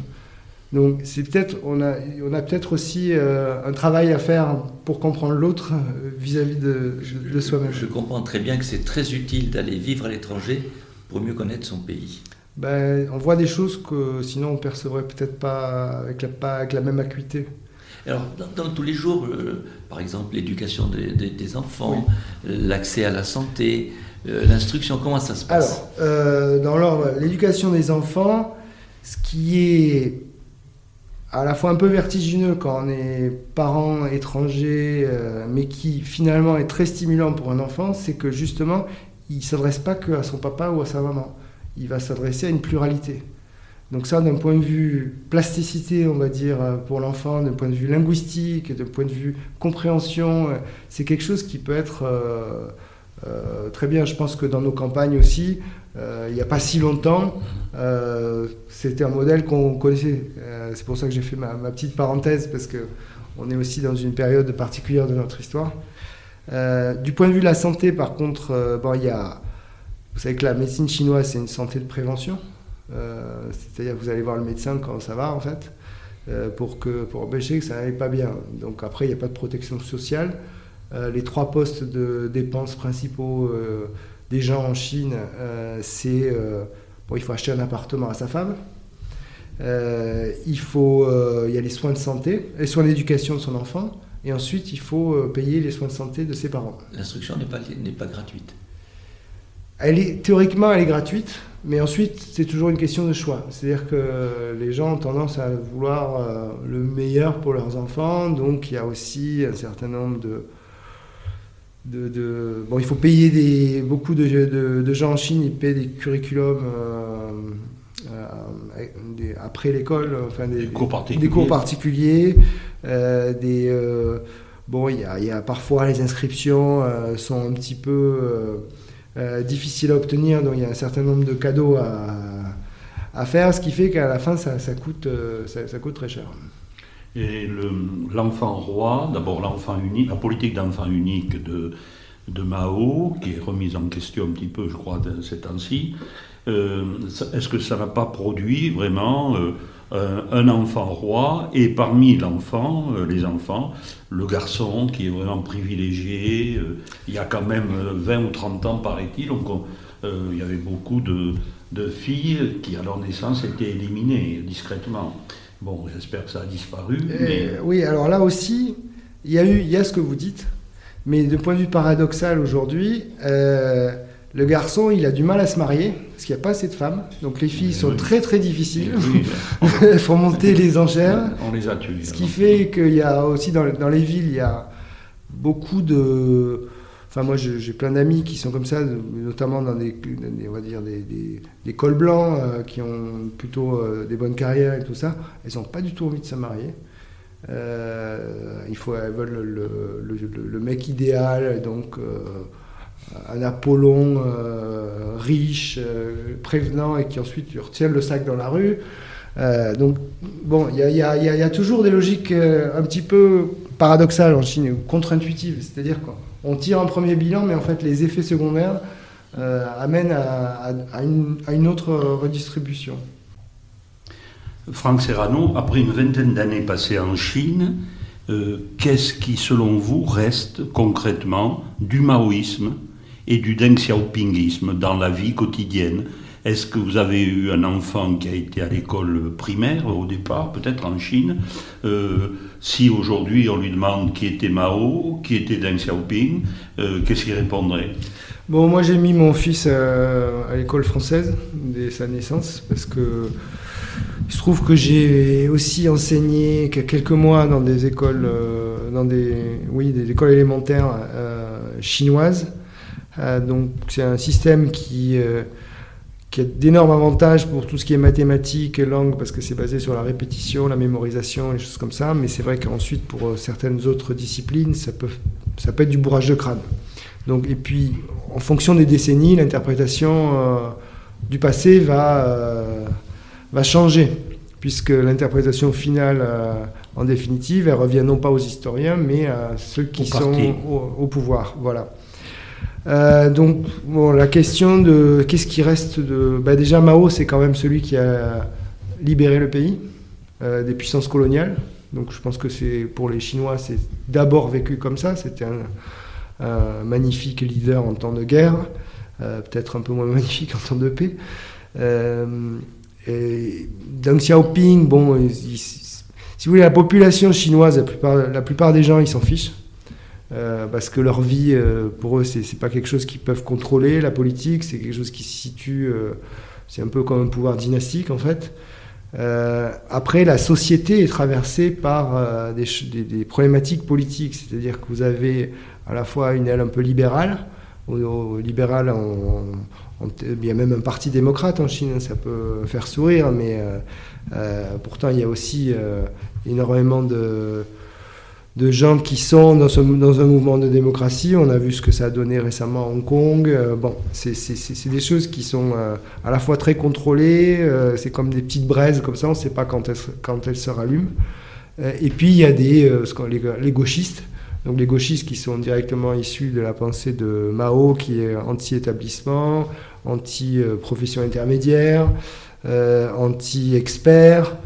Donc c'est peut-être on a on a peut-être aussi euh, un travail à faire pour comprendre l'autre euh, vis-à-vis de, de soi-même. Je comprends très bien que c'est très utile d'aller vivre à l'étranger pour mieux connaître son pays. Ben, on voit des choses que sinon on percevrait peut-être pas avec la, pas avec la même acuité. Alors, dans, tous les jours, euh, par exemple, l'éducation des, enfants, l'accès à la santé, l'instruction, comment ça se passe? Alors, dans l'ordre, l'éducation des enfants, ce qui est à la fois un peu vertigineux quand on est parent étranger, euh, mais qui finalement est très stimulant pour un enfant, c'est que justement, il ne s'adresse pas que à son papa ou à sa maman. Il va s'adresser à une pluralité. Donc ça, d'un point de vue plasticité, on va dire, euh, pour l'enfant, d'un point de vue linguistique, d'un point de vue compréhension, euh, c'est quelque chose qui peut être très bien. Je pense que dans nos campagnes aussi, il n'y a pas si longtemps, euh, c'était un modèle qu'on connaissait. Euh, c'est pour ça que j'ai fait ma, petite parenthèse, parce qu'on est aussi dans une période particulière de notre histoire. du point de vue de la santé, par contre, bon, il y a, vous savez que la médecine chinoise, c'est une santé de prévention. C'est-à-dire que vous allez voir le médecin quand ça va, en fait, pour, que, pour empêcher que ça n'aille pas bien. Donc après, il n'y a pas de protection sociale. les trois postes de dépenses principaux des gens en Chine, euh, c'est euh, bon, il faut acheter un appartement à sa femme. Euh, il faut, il y a les soins de santé, les soins d'éducation de son enfant, et ensuite il faut payer les soins de santé de ses parents. L'instruction n'est pas, n'est pas gratuite. Elle est, théoriquement, elle est gratuite, mais ensuite, c'est toujours une question de choix. C'est-à-dire que les gens ont tendance à vouloir le meilleur pour leurs enfants, donc il y a aussi un certain nombre de, de, bon, il faut payer des, beaucoup de, de, gens en Chine, ils paient des curriculums euh, euh, après l'école, enfin des, cours particuliers. Des cours particuliers euh, des, bon, il y a, y a, parfois les inscriptions sont un petit peu difficiles à obtenir, donc il y a un certain nombre de cadeaux à, à faire, ce qui fait qu'à la fin, ça, ça coûte, ça, ça coûte très cher. Et l'enfant roi, d'abord l'enfant unique, la politique d'enfant unique de, Mao, qui est remise en question un petit peu, je crois, ces temps-ci, euh, est-ce que ça n'a pas produit vraiment euh, un enfant roi et parmi l'enfant, euh, les enfants, le garçon qui est vraiment privilégié Il y a quand même 20 ou 30 ans, paraît-il, il y avait beaucoup de, filles qui, à leur naissance, étaient éliminées discrètement. Bon, j'espère que ça a disparu. Oui, alors là aussi, il y, a eu, il y a ce que vous dites, mais de point de vue paradoxal aujourd'hui, euh, le garçon, il a du mal à se marier parce qu'il n'y a pas assez de femmes. Donc les filles sont très très difficiles. Il faut monter les enchères. On les a tuées. Ce qui fait qu'il y a aussi dans, dans, les villes, il y a beaucoup de. Enfin, moi, j'ai plein d'amis qui sont comme ça, notamment dans des, on va dire des, cols blancs euh, qui ont plutôt euh, des bonnes carrières et tout ça. Elles n'ont pas du tout envie de se marier. Euh, il faut, elles veulent le, mec idéal, donc un Apollon riche, prévenant et qui ensuite retient le sac dans la rue. donc, bon, il y, y, a, toujours des logiques un petit peu paradoxales en Chine, contre-intuitives. C'est-à-dire qu'on tire un premier bilan, mais en fait, les effets secondaires amènent à, une, à, une, autre redistribution. Franck Serrano, après une vingtaine d'années passées en Chine, euh, qu'est-ce qui, selon vous, reste concrètement du maoïsme et du Deng Xiaopingisme dans la vie quotidienne Est-ce que vous avez eu un enfant qui a été à l'école primaire au départ, peut-être en Chine euh, Si aujourd'hui on lui demande qui était Mao, qui était Deng Xiaoping, euh, qu'est-ce qu'il répondrait Bon, moi j'ai mis mon fils à l'école française dès sa naissance parce que il se trouve que j'ai aussi enseigné quelques mois dans des écoles, euh, dans des, oui, des écoles élémentaires chinoises. Donc c'est un système qui, qui a d'énormes avantages pour tout ce qui est mathématiques et langue parce que c'est basé sur la répétition, la mémorisation, les choses comme ça. Mais c'est vrai qu'ensuite pour certaines autres disciplines, ça peut, ça peut être du bourrage de crâne. Donc, et puis en fonction des décennies, l'interprétation du passé va va changer, puisque l'interprétation finale, euh, en définitive, elle revient non pas aux historiens, mais à ceux qui sont au, pouvoir. Voilà. Euh, donc, bon, la question de qu'est-ce qui reste de. Bah, déjà, Mao, c'est quand même celui qui a libéré le pays euh, des puissances coloniales. Donc, je pense que c'est pour les Chinois, c'est d'abord vécu comme ça. C'était un, magnifique leader en temps de guerre, peut-être un peu moins magnifique en temps de paix. Deng Xiaoping, bon, si vous voulez, la population chinoise, la plupart, la plupart des gens, ils s'en fichent. Euh, parce que leur vie, euh, pour eux, c'est pas quelque chose qu'ils peuvent contrôler. La politique, c'est quelque chose qui se situe. Euh, c'est un peu comme un pouvoir dynastique, en fait. après, la société est traversée par des, problématiques politiques. C'est-à-dire que vous avez à la fois une aile un peu libérale, libérale en, il y a même un parti démocrate en Chine, ça peut faire sourire, mais pourtant il y a aussi énormément de, de, gens qui sont dans, un mouvement de démocratie. On a vu ce que ça a donné récemment à Hong Kong. bon, c'est des choses qui sont à la fois très contrôlées, c'est comme des petites braises comme ça, on ne sait pas quand elles, quand elles se rallument. et puis il y a des, les, les gauchistes donc les gauchistes qui sont directement issus de la pensée de Mao, qui est anti-établissement, anti-profession intermédiaire, euh, anti-expert,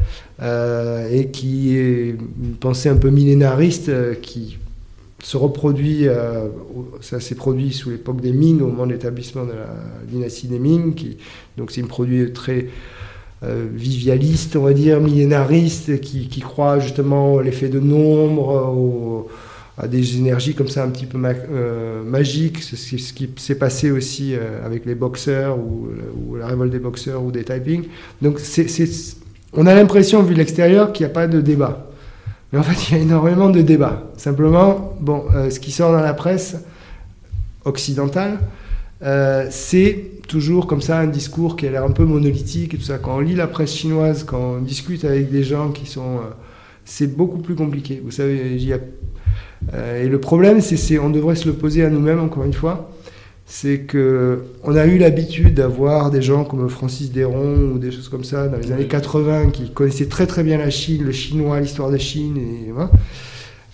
euh, et qui est une pensée un peu millénariste euh, qui se reproduit, ça s'est produit sous l'époque des Ming, au moment de l'établissement de la dynastie des Ming, qui, donc c'est un produit très vivialiste, on va dire, millénariste, qui, qui croit justement l'effet de nombre, au, à des énergies comme ça un petit peu euh, magiques. C'est ce qui s'est passé aussi euh, avec les boxeurs ou, la révolte des boxeurs ou des typing. Donc on a l'impression, vu l'extérieur, qu'il n'y a pas de débat. Mais en fait, il y a énormément de débats. Simplement, bon, euh, ce qui sort dans la presse occidentale, c'est toujours comme ça un discours qui a l'air un peu monolithique et tout ça. Quand on lit la presse chinoise, quand on discute avec des gens qui sont... c'est beaucoup plus compliqué. Vous savez, il y a euh, et le problème, c'est on devrait se le poser à nous-mêmes, encore une fois. c'est que on a eu l'habitude d'avoir des gens comme Francis Déron ou des choses comme ça dans les années 80 qui connaissaient très très bien la Chine, le chinois, l'histoire de Chine et.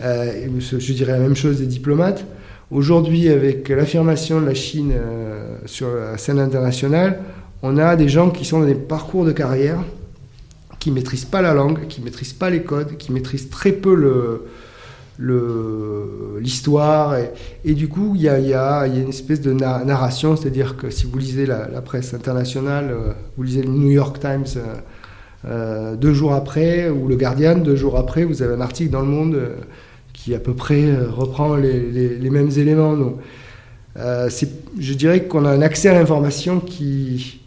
Euh, je dirais la même chose des diplomates. Aujourd'hui, avec l'affirmation de la Chine euh, sur la scène internationale, on a des gens qui sont dans des parcours de carrière, qui maîtrisent pas la langue, qui maîtrisent pas les codes, qui maîtrisent très peu le, l'histoire. Et, du coup, il y a, une espèce de narration, c'est-à-dire que si vous lisez la, presse internationale, euh, vous lisez le New York Times euh, euh, deux jours après, ou le Guardian, deux jours après, vous avez un article dans le monde qui à peu près reprend les, les, mêmes éléments. Donc, je dirais qu'on a un accès à l'information qui...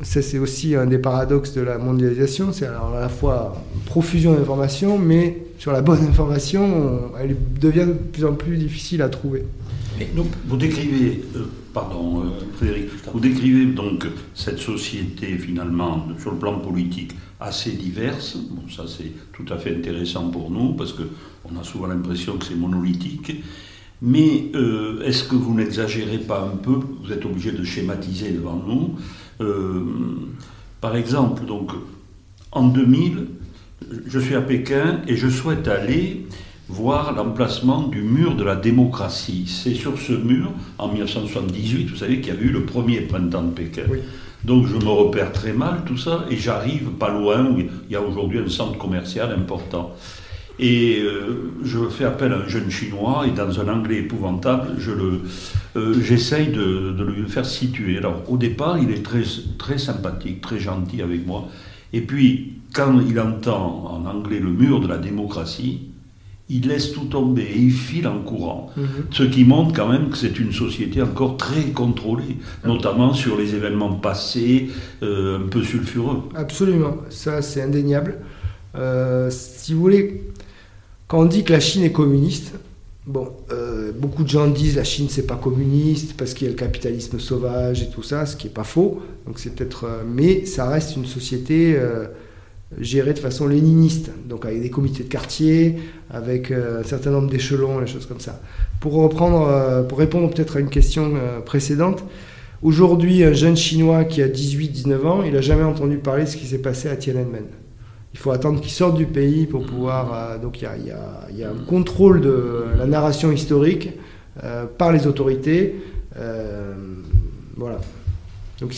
Ça, c'est aussi un des paradoxes de la mondialisation, c'est à la fois profusion d'informations, mais sur la bonne information, elle devient de plus en plus difficile à trouver. vous décrivez, euh, pardon euh, Frédéric, vous décrivez donc cette société finalement sur le plan politique assez diverse. Ça c'est tout à fait intéressant pour nous parce qu'on a souvent l'impression que c'est monolithique. Mais euh, est-ce que vous n'exagérez pas un peu? Vous êtes obligé de schématiser devant nous. Par exemple, donc en 2000, je suis à Pékin et je souhaite aller voir l'emplacement du mur de la démocratie. C'est sur ce mur, en 1978, vous savez qu'il y a eu le premier printemps de Pékin. Donc je me repère très mal tout ça et j'arrive pas loin où il y a aujourd'hui un centre commercial important. Et euh, je fais appel à un jeune chinois et dans un anglais épouvantable, je le, euh, j'essaye de, de, le faire situer. Alors au départ, il est très, très sympathique, très gentil avec moi. Et puis quand il entend en anglais le mur de la démocratie, il laisse tout tomber et il file en courant. Mhm. Ce qui montre quand même que c'est une société encore très contrôlée, notamment sur les événements passés, euh, un peu sulfureux. Absolument, ça c'est indéniable. Euh, si vous voulez, quand on dit que la Chine est communiste, bon, euh, beaucoup de gens disent la Chine c'est pas communiste parce qu'il y a le capitalisme sauvage et tout ça, ce qui est pas faux. C'est peut-être, mais ça reste une société géré de façon léniniste, donc avec des comités de quartier, avec euh, un certain nombre d'échelons, des choses comme ça. Pour reprendre, euh, pour répondre peut-être à une question euh, précédente, aujourd'hui, un jeune chinois qui a 18-19 ans, il n'a jamais entendu parler de ce qui s'est passé à Tiananmen. Il faut attendre qu'il sorte du pays pour pouvoir. donc il y a, y, y a, un contrôle de la narration historique par les autorités. voilà. Donc,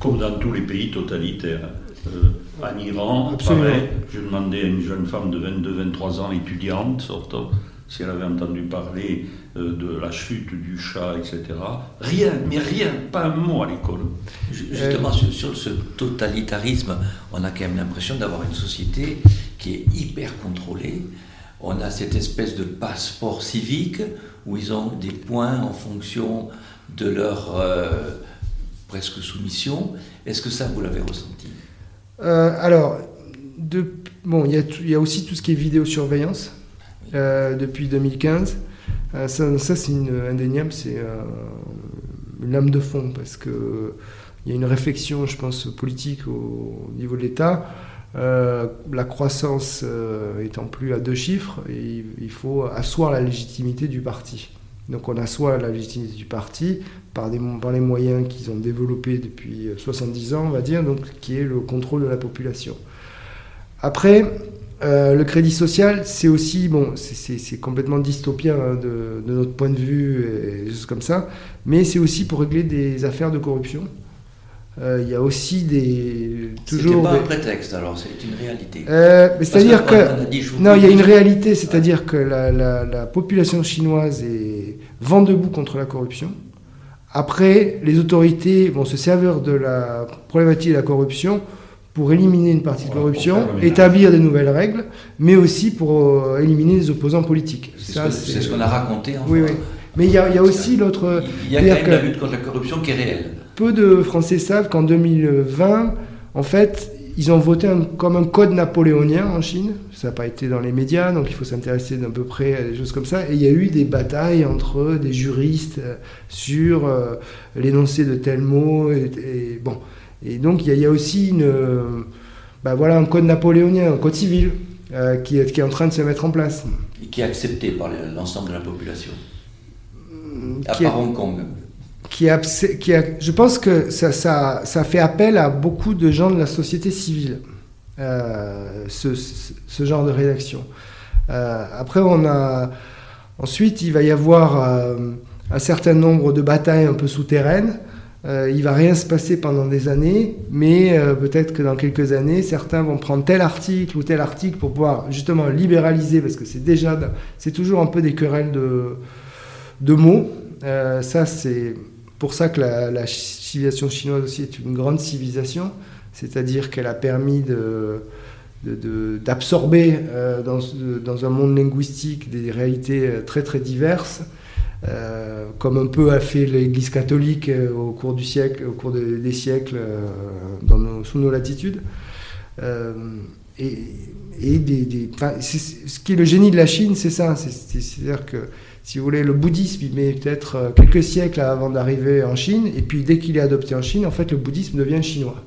Comme dans tous les pays totalitaires. Euh, en Iran, pareil, je demandais à une jeune femme de 22-23 ans, étudiante, surtout, si elle avait entendu parler euh, de la chute du chat, etc. Rien, mais rien, pas un mot à l'école. Justement, sur, ce totalitarisme, on a quand même l'impression d'avoir une société qui est hyper contrôlée. On a cette espèce de passeport civique où ils ont des points en fonction de leur euh, presque soumission. Est-ce que ça, vous l'avez ressenti? Euh, alors, de, bon, il y, a aussi tout ce qui est vidéosurveillance euh, depuis 2015. Euh, ça, c'est indéniable, c'est une lame de fond parce que il y a une réflexion, je pense, politique au, niveau de l'État. la croissance étant plus à deux chiffres, il faut asseoir la légitimité du parti. Donc on assoit la légitimité du parti par, par les moyens qu'ils ont développés depuis 70 ans, on va dire, donc, qui est le contrôle de la population. Après, euh, le crédit social, c'est aussi, bon, c'est complètement dystopien hein, de, notre point de vue, et des choses comme ça, mais c'est aussi pour régler des affaires de corruption. Euh, il y a aussi des toujours. pas un prétexte, alors c'est une réalité. Euh, c'est-à-dire que non, il y a une réalité, c'est-à-dire que la, la, population chinoise est vent debout contre la corruption. Après, les autorités vont se servir de la problématique de la corruption pour éliminer une partie de corruption, établir des nouvelles règles, mais aussi pour euh, éliminer les opposants politiques. C'est ce qu'on a raconté. oui, oui. Mais il y, a, aussi l'autre. Il y a quand même la lutte contre la corruption qui est réelle. Peu de Français savent qu'en 2020, en fait, ils ont voté comme un code napoléonien en Chine. Ça n'a pas été dans les médias, donc il faut s'intéresser d'un peu près à des choses comme ça. Et il y a eu des batailles entre des juristes euh, sur euh, l'énoncé de tels mots. Et, bon. Et donc il y, a, aussi une, voilà, un code napoléonien, un code civil, euh, qui, est, qui, est, en train de se mettre en place. Et qui est accepté par l'ensemble de la population. À part Hong Kong. qui je pense que ça, ça, ça, fait appel à beaucoup de gens de la société civile, euh, ce, ce, genre de rédaction. Euh, après, on a, ensuite, il va y avoir un certain nombre de batailles un peu souterraines. Euh, il va rien se passer pendant des années, mais euh, peut-être que dans quelques années, certains vont prendre tel article ou tel article pour pouvoir justement libéraliser, parce que c'est déjà, c'est toujours un peu des querelles de, de mots. ça, c'est pour ça que la, civilisation chinoise aussi est une grande civilisation, c'est-à-dire qu'elle a permis de, d'absorber euh, dans, dans, un monde linguistique des réalités euh, très très diverses, euh, comme un peu a fait l'Église catholique au cours du siècle, au cours des siècles dans sous nos latitudes. et, ce qui est le génie de la Chine, c'est ça. C'est-à-dire que si vous voulez, le bouddhisme, il met peut-être euh, quelques siècles avant d'arriver en Chine, et puis dès qu'il est adopté en Chine, en fait, le bouddhisme devient chinois.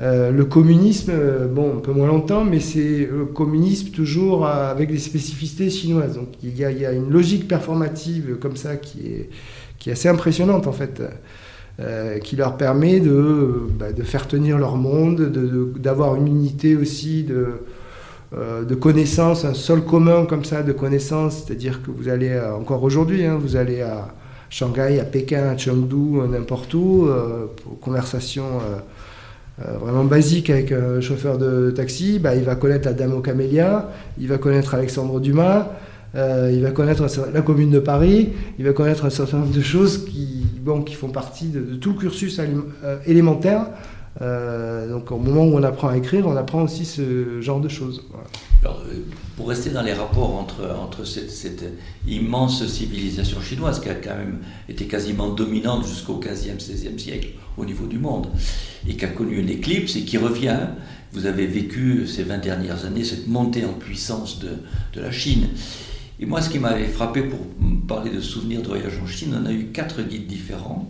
Euh, le communisme, euh, bon, un peu moins longtemps, mais c'est le communisme toujours avec des spécificités chinoises. Donc il y, a, une logique performative comme ça qui est, qui est assez impressionnante en fait, qui leur permet de, bah, de, faire tenir leur monde, d'avoir une unité aussi de, euh, de connaissances, un sol commun comme ça de connaissances, c'est-à-dire que vous allez, encore aujourd'hui, hein, vous allez à Shanghai, à Pékin, à Chengdu, n'importe où, euh, pour conversation euh, vraiment basique avec un chauffeur de taxi, bah, il va connaître la Dame aux Camélias, il va connaître Alexandre Dumas, il va connaître la commune de Paris, il va connaître un certain nombre de choses qui, bon, qui font partie de, tout le cursus élémentaire euh, donc au moment où on apprend à écrire, on apprend aussi ce genre de choses. Euh, pour rester dans les rapports entre, entre cette, cette, immense civilisation chinoise qui a quand même été quasiment dominante jusqu'au 15e, 16e siècle au niveau du monde, et qui a connu une éclipse et qui revient, vous avez vécu ces 20 dernières années cette montée en puissance de, de la Chine. Et moi, ce qui m'avait frappé pour parler de souvenirs de voyage en Chine, on a eu quatre guides différents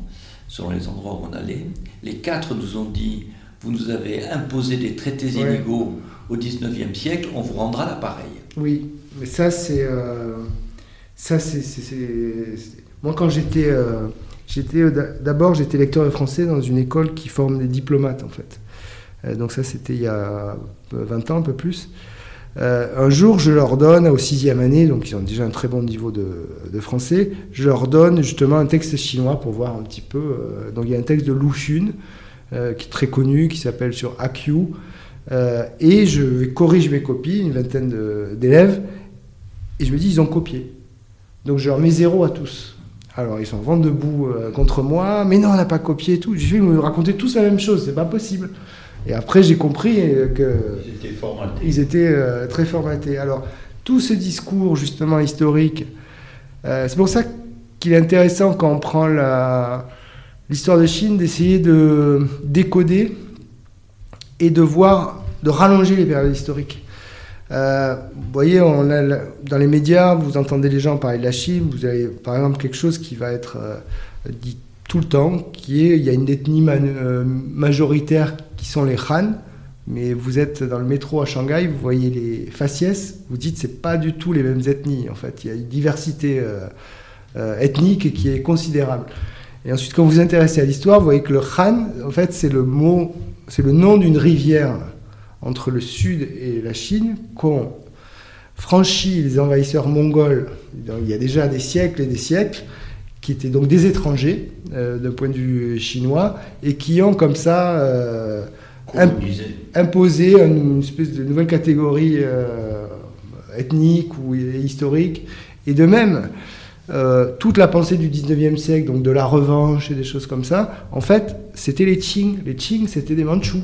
selon les endroits où on allait. Les quatre nous ont dit Vous nous avez imposé des traités inégaux au 19e siècle, on vous rendra l'appareil. Oui, mais ça, c'est. Euh, ça, c'est. Moi, quand j'étais. Euh, j'étais euh, D'abord, j'étais lecteur de français dans une école qui forme des diplomates, en fait. donc, ça, c'était il y a 20 ans, un peu plus. Un jour, je leur donne, au sixième année, donc ils ont déjà un très bon niveau de, français, je leur donne justement un texte chinois pour voir un petit peu. Donc il y a un texte de Lu Xun, qui est très connu, qui s'appelle sur AQ, et je corrige mes copies, une vingtaine d'élèves, et je me dis, ils ont copié. Donc je leur mets zéro à tous. Alors ils sont vent debout contre moi, mais non, on n'a pas copié et tout. Je vais me raconter tous la même chose, c'est pas possible. Et après, j'ai compris que ils étaient, euh, très formatés. Alors, tout ce discours justement historique, euh, c'est pour ça qu'il est intéressant quand on prend l'histoire de Chine d'essayer de décoder et de voir, de rallonger les périodes historiques. Euh, vous voyez, on a, dans les médias, vous entendez les gens parler de la Chine, vous avez par exemple quelque chose qui va être dit tout le temps, qui est, il y a une ethnie majoritaire qui sont les Han, mais vous êtes dans le métro à Shanghai, vous voyez les faciès, vous dites c'est pas du tout les mêmes ethnies. En fait, il y a une diversité euh, euh, ethnique qui est considérable. Et ensuite, quand vous vous intéressez à l'histoire, vous voyez que le Han, en fait, c'est le mot, c'est le nom d'une rivière entre le sud et la Chine qu'ont franchi les envahisseurs mongols il y a déjà des siècles et des siècles qui étaient donc des étrangers euh, d'un point de vue chinois et qui ont comme ça euh, imposé une espèce de nouvelle catégorie euh, ethnique ou historique. Et de même, toute la pensée du 19e siècle, donc de la revanche et des choses comme ça, en fait, c'était les Qing. Les Qing, c'était des Mandchous.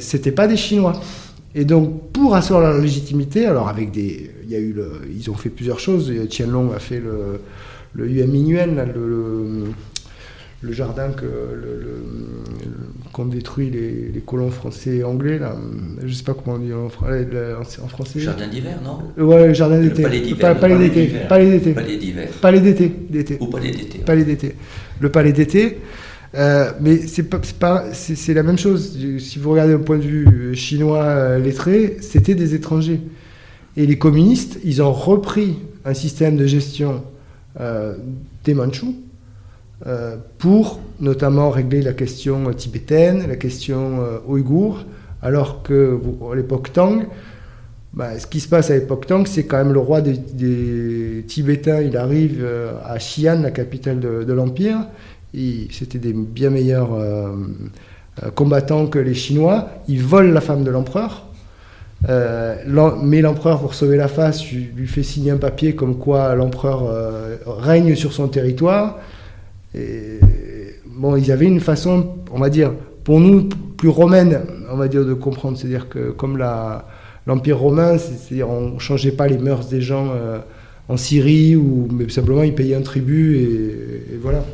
c'était pas des Chinois. Et donc, pour assurer leur légitimité, alors avec des, y a eu le, ils ont fait plusieurs choses. Tianlong a fait le, le Yuan Mingyuan, le, le, jardin que qu'ont détruit les, les, colons français et anglais. Là. Je sais pas comment on dit en, en français. Jardin d'hiver, non Ouais, jardin d'été. Palais d'hiver. Palais d'été. Palais d'été. Palais d'été. Ou palais d'été. Palais d'été. Le palais d'été. Euh, mais c'est pas, c'est la même chose. Si vous regardez d'un point de vue chinois euh, lettré, c'était des étrangers. Et les communistes, ils ont repris un système de gestion euh, des Mandchous pour notamment régler la question tibétaine, la question ouïghour, alors que à l'époque Tang, bah, ce qui se passe à l'époque Tang, c'est quand même le roi des, Tibétains, il arrive à Xi'an, la capitale de, l'Empire, c'était des bien meilleurs combattants que les Chinois, ils volent la femme de l'empereur, euh, mais l'empereur, pour sauver la face, lui fait signer un papier comme quoi l'empereur euh, règne sur son territoire. Et, bon, ils avaient une façon, on va dire, pour nous, plus romaine, on va dire, de comprendre. C'est-à-dire que comme l'Empire romain, on ne changeait pas les mœurs des gens euh, en Syrie, ou, mais simplement ils payaient un tribut et voilà.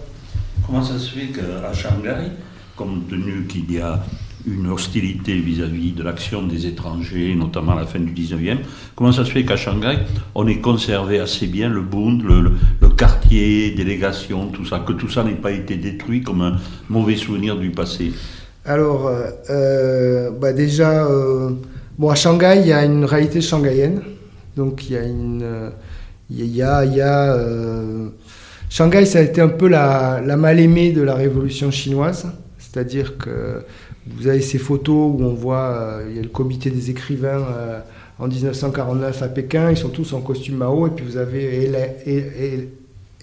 Comment ça se fait qu'à Shanghai, compte tenu qu'il y a une hostilité vis-à-vis de l'action des étrangers, notamment à la fin du 19e. Comment ça se fait qu'à Shanghai, on ait conservé assez bien le Bund, le, quartier, délégation, tout ça, que tout ça n'ait pas été détruit comme un mauvais souvenir du passé? Alors, euh, euh, bah déjà, euh, bon, à Shanghai, il y a une réalité shanghaïenne. Donc, il y a une. Il y a. Il y a Shanghai, ça a été un peu la, la mal-aimée de la révolution chinoise. C'est-à-dire que vous avez ces photos où on voit, euh, il y a le comité des écrivains euh, en 1949 à Pékin, ils sont tous en costume Mao, et puis vous avez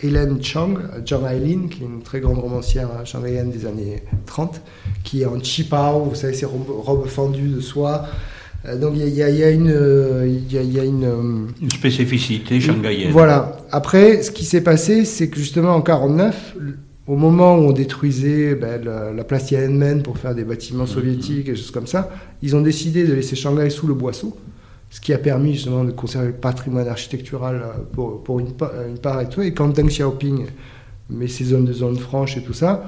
Hélène Chang, Zhang Hailin, qui est une très grande romancière shanghaïenne des années 30, qui est en chipao, vous savez, ces robes, fendues de soie. Euh, donc il y, a, une, y a, une, une spécificité shanghaïenne. Voilà. Après, ce qui s'est passé, c'est que justement en 49, au moment où on détruisait ben, la, place Tiananmen pour faire des bâtiments mm-hmm. soviétiques et choses comme ça, ils ont décidé de laisser Shanghai sous le boisseau, ce qui a permis justement de conserver le patrimoine architectural euh, pour, pour une, une, part et tout. Et quand Deng Xiaoping met ses zones de zones franches et tout ça,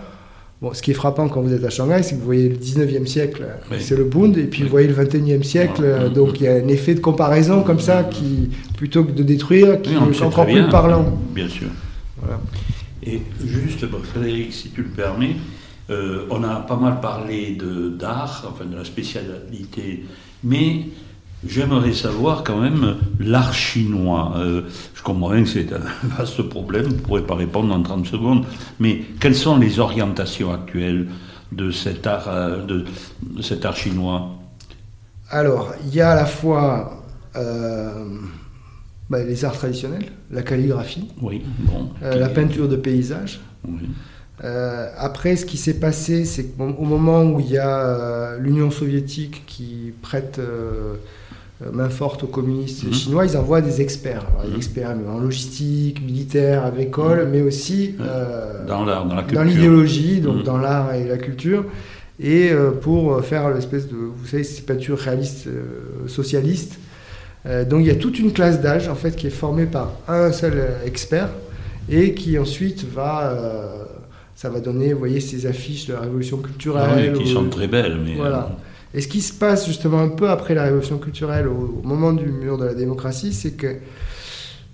bon, ce qui est frappant quand vous êtes à Shanghai, c'est que vous voyez le 19e siècle, c'est le Bund, et puis vous voyez le 21e siècle, mm-hmm. donc il y a un effet de comparaison comme ça qui, plutôt que de détruire, qui est encore plus parlant. Bien sûr. Voilà. Et juste, Frédéric, si tu le permets, euh, on a pas mal parlé d'art, enfin de la spécialité, mais j'aimerais savoir quand même l'art chinois. Euh, je comprends bien que c'est un vaste problème, je ne pourrais pas répondre en 30 secondes, mais quelles sont les orientations actuelles de cet art, euh, de, cet art chinois? Alors, il y a à la fois bah, les arts traditionnels, la calligraphie, oui, euh, la peinture de paysage. Euh, après, ce qui s'est passé, c'est qu'au moment où il y a euh, l'Union soviétique qui prête main forte aux communistes mhm. chinois, ils envoient des experts. des mhm. experts en logistique, militaire, agricole, mhm. mais aussi dans dans l'idéologie, donc dans l'art et la culture et pour faire l'espèce de, vous savez, ces peintures réalistes socialistes euh, donc il y a toute une classe d'âge en fait qui est formée par un seul euh, expert et qui ensuite va euh, ça va donner vous voyez ces affiches de la révolution culturelle oui, qui sont très belles mais voilà. et ce qui se passe justement un peu après la révolution culturelle au, moment du mur de la démocratie c'est que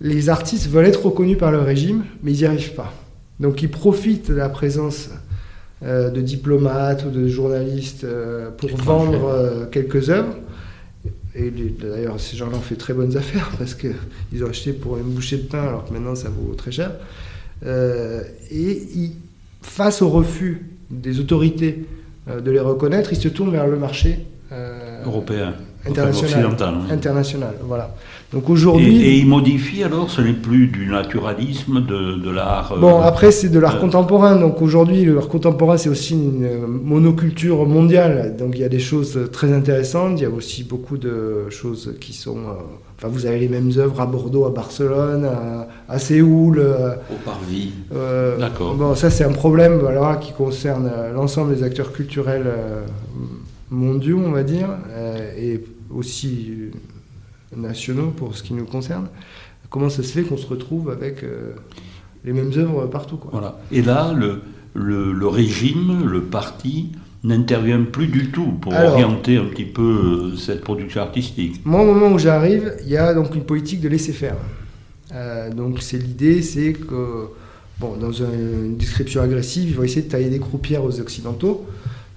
les artistes veulent être reconnus par le régime mais ils n'y arrivent pas. Donc ils profitent de la présence de diplomates ou de journalistes pour vendre quelques œuvres et d'ailleurs, ces gens-là ont fait très bonnes affaires parce qu'ils ont acheté pour une bouchée de pain alors que maintenant ça vaut très cher. Euh, et face au refus des autorités euh, de les reconnaître, ils se tournent vers le marché euh, européen, international, international. Voilà. Donc aujourd'hui. Et, il modifie alors, ce n'est plus du naturalisme, de, de l'art. Euh, bon, après c'est de l'art euh, contemporain. Donc aujourd'hui, l'art contemporain c'est aussi une monoculture mondiale. Donc il y a des choses très intéressantes. Il y a aussi beaucoup de choses qui sont. Euh, enfin, vous avez les mêmes œuvres à Bordeaux, à Barcelone, à, Séoul. Au Parvis. D'accord. Bon, ça c'est un problème alors, qui concerne l'ensemble des acteurs culturels mondiaux, on va dire, et aussi nationaux pour ce qui nous concerne. Comment ça se fait qu'on se retrouve avec euh, les mêmes œuvres partout quoi. Voilà. Et là, le, le, régime, le parti n'intervient plus du tout pour orienter un petit peu euh, cette production artistique. Moi, au moment où j'arrive, il y a donc une politique de laisser faire. Euh, donc c'est l'idée, c'est que bon, dans une description agressive, ils vont essayer de tailler des croupières aux occidentaux.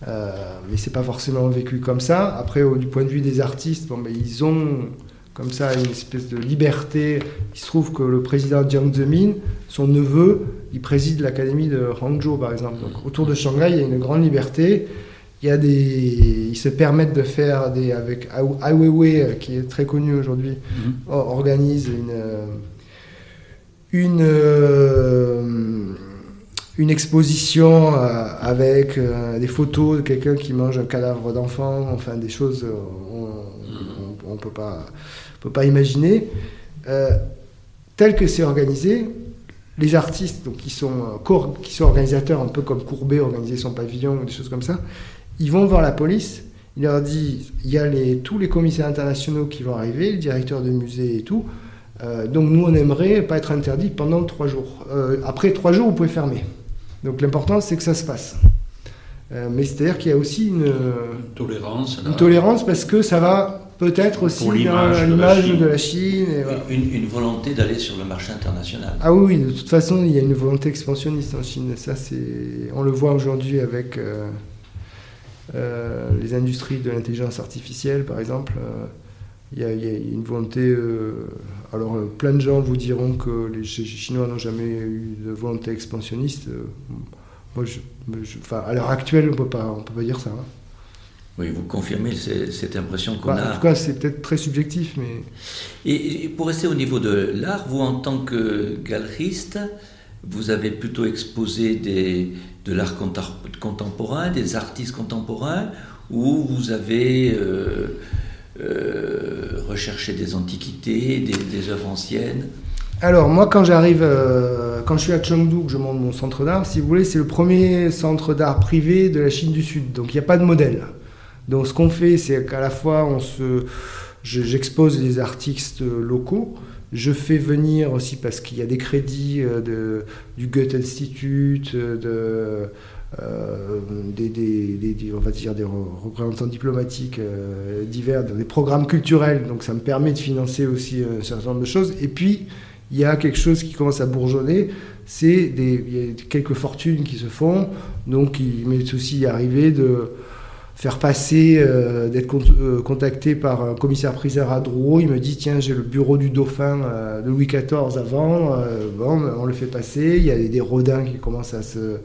Euh, mais c'est pas forcément vécu comme ça. Après, du point de vue des artistes, bon, ben, ils ont comme ça une espèce de liberté. Il se trouve que le président Jiang Zemin, son neveu, il préside l'académie de Hangzhou, par exemple. Donc, autour de Shanghai, il y a une grande liberté. Il y a des, ils se permettent de faire des, avec Ai Weiwei, qui est très connu aujourd'hui, mhm. organise une, une, une exposition avec des photos de quelqu'un qui mange un cadavre d'enfant, enfin des choses on ne peut pas, peut pas imaginer. Euh, tel que c'est organisé, les artistes donc, qui, sont, euh, qui sont organisateurs, un peu comme Courbet organiser son pavillon ou des choses comme ça, ils vont voir la police, ils leur disent il y a les, tous les commissaires internationaux qui vont arriver, le directeur de musée et tout. Euh, donc nous, on aimerait pas être interdit pendant trois jours. après trois jours, vous pouvez fermer. Donc l'important, c'est que ça se passe. mais c'est-à-dire qu'il y a aussi une, tolérance. Une tolérance parce que ça va peut-être aussi l'image de, la Chine. une, volonté d'aller sur le marché international. Ah oui, de toute façon, il y a une volonté expansionniste en Chine. Ça, c'est, on le voit aujourd'hui avec euh, euh, les industries de l'intelligence artificielle, par exemple. Euh, il y, a, une volonté. alors, plein de gens vous diront que les Chinois n'ont jamais eu de volonté expansionniste. moi, je, enfin, à l'heure actuelle, on peut pas, on peut pas dire ça. Hein. Oui, vous confirmez cette impression qu'on bah, a. En tout cas, c'est peut-être très subjectif, mais. Et, pour rester au niveau de l'art, vous, en tant que galeriste, vous avez plutôt exposé des, de l'art contemporain, des artistes contemporains, ou vous avez euh, euh, recherché des antiquités, des, œuvres anciennes. Alors moi quand j'arrive, euh, quand je suis à Chengdu, que je monte mon centre d'art, si vous voulez, c'est le premier centre d'art privé de la Chine du Sud, donc il n'y a pas de modèle. Donc ce qu'on fait, c'est qu'à la fois, on se, j'expose les artistes locaux, je fais venir aussi, parce qu'il y a des crédits euh, du Goethe Institute, de, euh, des, on va dire des représentants diplomatiques euh, divers, des programmes culturels, donc ça me permet de financer aussi un certain nombre de choses. Et puis, il y a quelque chose qui commence à bourgeonner, c'est des, quelques fortunes qui se font, donc il m'est aussi arrivé de faire passer, euh, d'être euh, contacté par un commissaire priseur à Drouot. Il me dit tiens, j'ai le bureau du dauphin euh, de Louis XIV avant. bon, on le fait passer. Il y a des, Rodins qui commencent à se.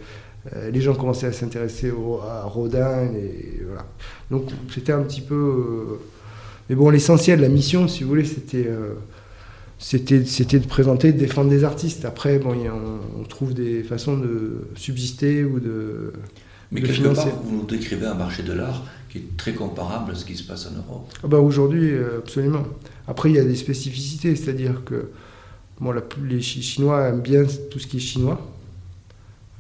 Les gens commençaient à s'intéresser à Rodin. Et, voilà. Donc c'était un petit peu. mais bon, l'essentiel, la mission, si vous voulez, c'était. c'était, c'était de présenter, de défendre des artistes. Après, bon, on trouve des façons de subsister ou de, mais quelque part, vous nous décrivez un marché de l'art qui est très comparable à ce qui se passe en Europe. Ah bah Aujourd'hui, euh, absolument. Après, il y a des spécificités, c'est-à-dire que bon, les Chinois aiment bien tout ce qui est chinois.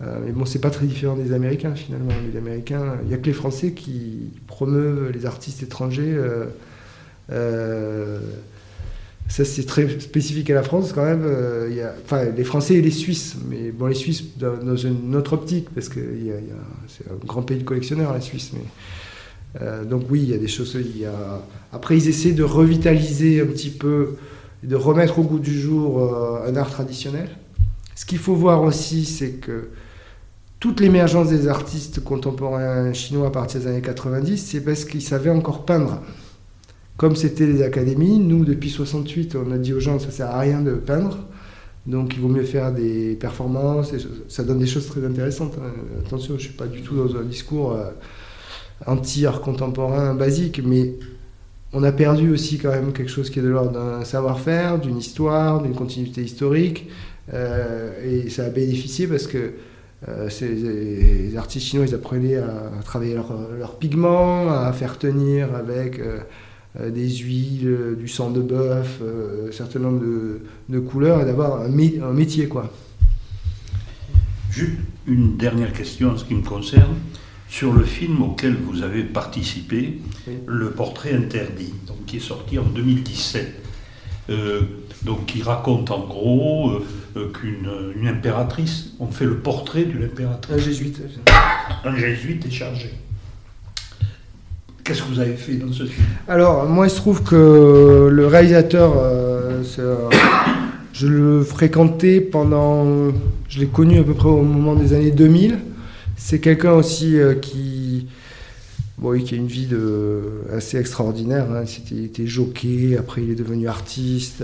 Euh, mais bon, c'est pas très différent des Américains finalement. Les Américains, il n'y a que les Français qui promeuvent les artistes étrangers. Euh, ça, c'est très spécifique à la France quand même. Euh, enfin, les Français et les Suisses, mais bon, les Suisses dans, une autre optique, parce que c'est un grand pays de collectionneurs, la Suisse. Euh, donc oui, il y a des choses. Après, ils essaient de revitaliser un petit peu, de remettre au goût du jour euh, un art traditionnel. Ce qu'il faut voir aussi, c'est que toute l'émergence des artistes contemporains chinois à partir des années 90, c'est parce qu'ils savaient encore peindre comme c'était les académies, nous, depuis 68, on a dit aux gens ça sert à rien de peindre. Donc il vaut mieux faire des performances, ça donne des choses très intéressantes. Hein. Attention, je ne suis pas du tout dans un discours euh, anti-art contemporain basique, mais on a perdu aussi quand même quelque chose qui est de l'ordre d'un savoir-faire, d'une histoire, d'une continuité historique. Euh, et ça a bénéficié parce que euh, les artistes chinois, ils apprenaient à, travailler leurs pigments, à faire tenir avec euh, des huiles, euh, du sang de bœuf, euh, un certain nombre de, couleurs et d'avoir un, métier. quoi. Juste une dernière question en ce qui me concerne. Sur le film auquel vous avez participé, Le portrait interdit, donc, qui est sorti en 2017. Donc qui raconte en gros qu'une impératrice, on fait le portrait d'une impératrice. Un jésuite. Un jésuite est chargé. Qu'est-ce que vous avez fait dans ce film? Alors, moi, il se trouve que le réalisateur, euh, euh, je le fréquentais pendant. Je l'ai connu à peu près au moment des années 2000. C'est quelqu'un aussi euh, qui. Bon, qui a une vie assez extraordinaire. Hein. il était jockey, après il est devenu artiste.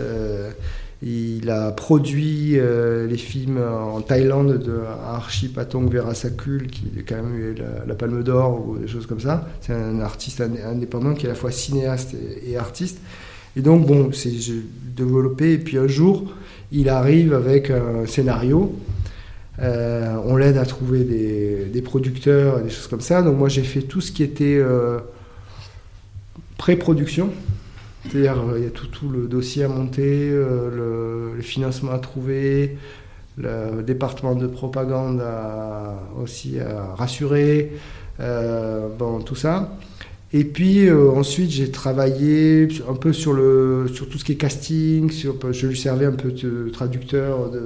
Il a produit les films en Thaïlande de Archie Patong Verasakul, qui a quand même eu la, Palme d'Or ou des choses comme ça. C'est un artiste indépendant qui est à la fois cinéaste et, artiste. Et donc, bon, c'est développé. Et puis un jour, il arrive avec un scénario. On l'aide à trouver des, producteurs, des choses comme ça. Donc moi, j'ai fait tout ce qui était pré-production. C'est-à-dire, il y a tout, le dossier à monter, euh, le, financement à trouver, le département de propagande aussi à rassurer, euh, bon, tout ça. Et puis euh, ensuite, j'ai travaillé un peu sur, tout ce qui est casting, je lui servais un peu de traducteur, de,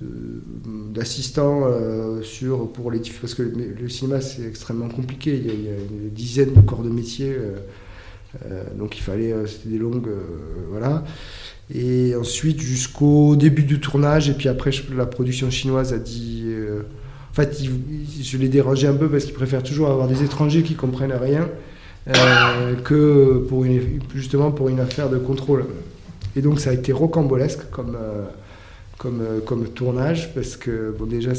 d'assistant sur pour les parce que le, cinéma c'est extrêmement compliqué il y, a, une dizaine de corps de métier euh, donc il fallait, euh, c'était des longues, euh, voilà. Et ensuite jusqu'au début du tournage, et puis après la production chinoise a dit, en fait, je l'ai dérangé un peu parce qu'ils préfèrent toujours avoir des étrangers qui comprennent rien que pour une, justement pour une affaire de contrôle. Et donc ça a été rocambolesque comme, comme, comme tournage parce que bon déjà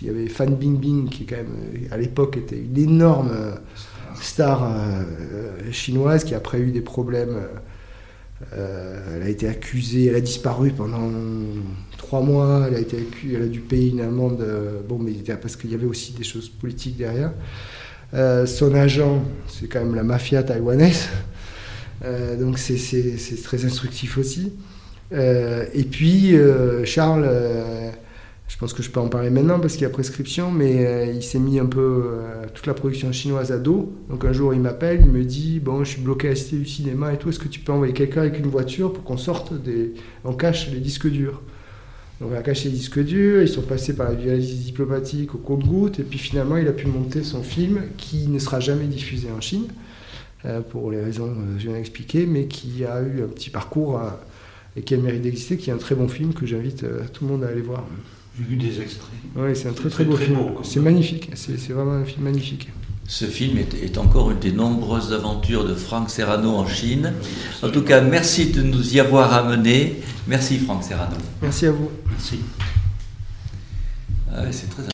il y avait Fan Bingbing qui quand même à l'époque était une énorme star euh, chinoise qui après eu des problèmes. Euh, elle a été accusée, elle a disparu pendant trois mois, elle a, été accusée, elle a dû payer une amende, euh, bon, mais parce qu'il y avait aussi des choses politiques derrière. son agent, c'est quand même la mafia taïwanaise, donc c'est très instructif aussi. Et puis Charles je pense que je peux en parler maintenant parce qu'il y a prescription, mais euh, il s'est mis un peu euh, toute la production chinoise à dos. Donc un jour, il m'appelle, il me dit Bon, je suis bloqué à du cinéma et tout, est-ce que tu peux envoyer quelqu'un avec une voiture pour qu'on sorte des. On cache les disques durs? Donc on a caché les disques durs, ils sont passés par la violence diplomatique au compte-goutte, et puis finalement, il a pu monter son film qui ne sera jamais diffusé en Chine, euh, pour les raisons que je viens d'expliquer, mais qui a eu un petit parcours et qui a le mérite d'exister, qui est un très bon film que j'invite tout le monde à aller voir. J'ai vu des extraits. Oui, c'est un très très beau film. C'est magnifique, c'est vraiment un film magnifique. Ce film est, encore une des nombreuses aventures de Franck Serrano en Chine. En tout cas, merci de nous y avoir amenés. Merci Franck Serrano. Merci à vous. Merci. Ah c'est très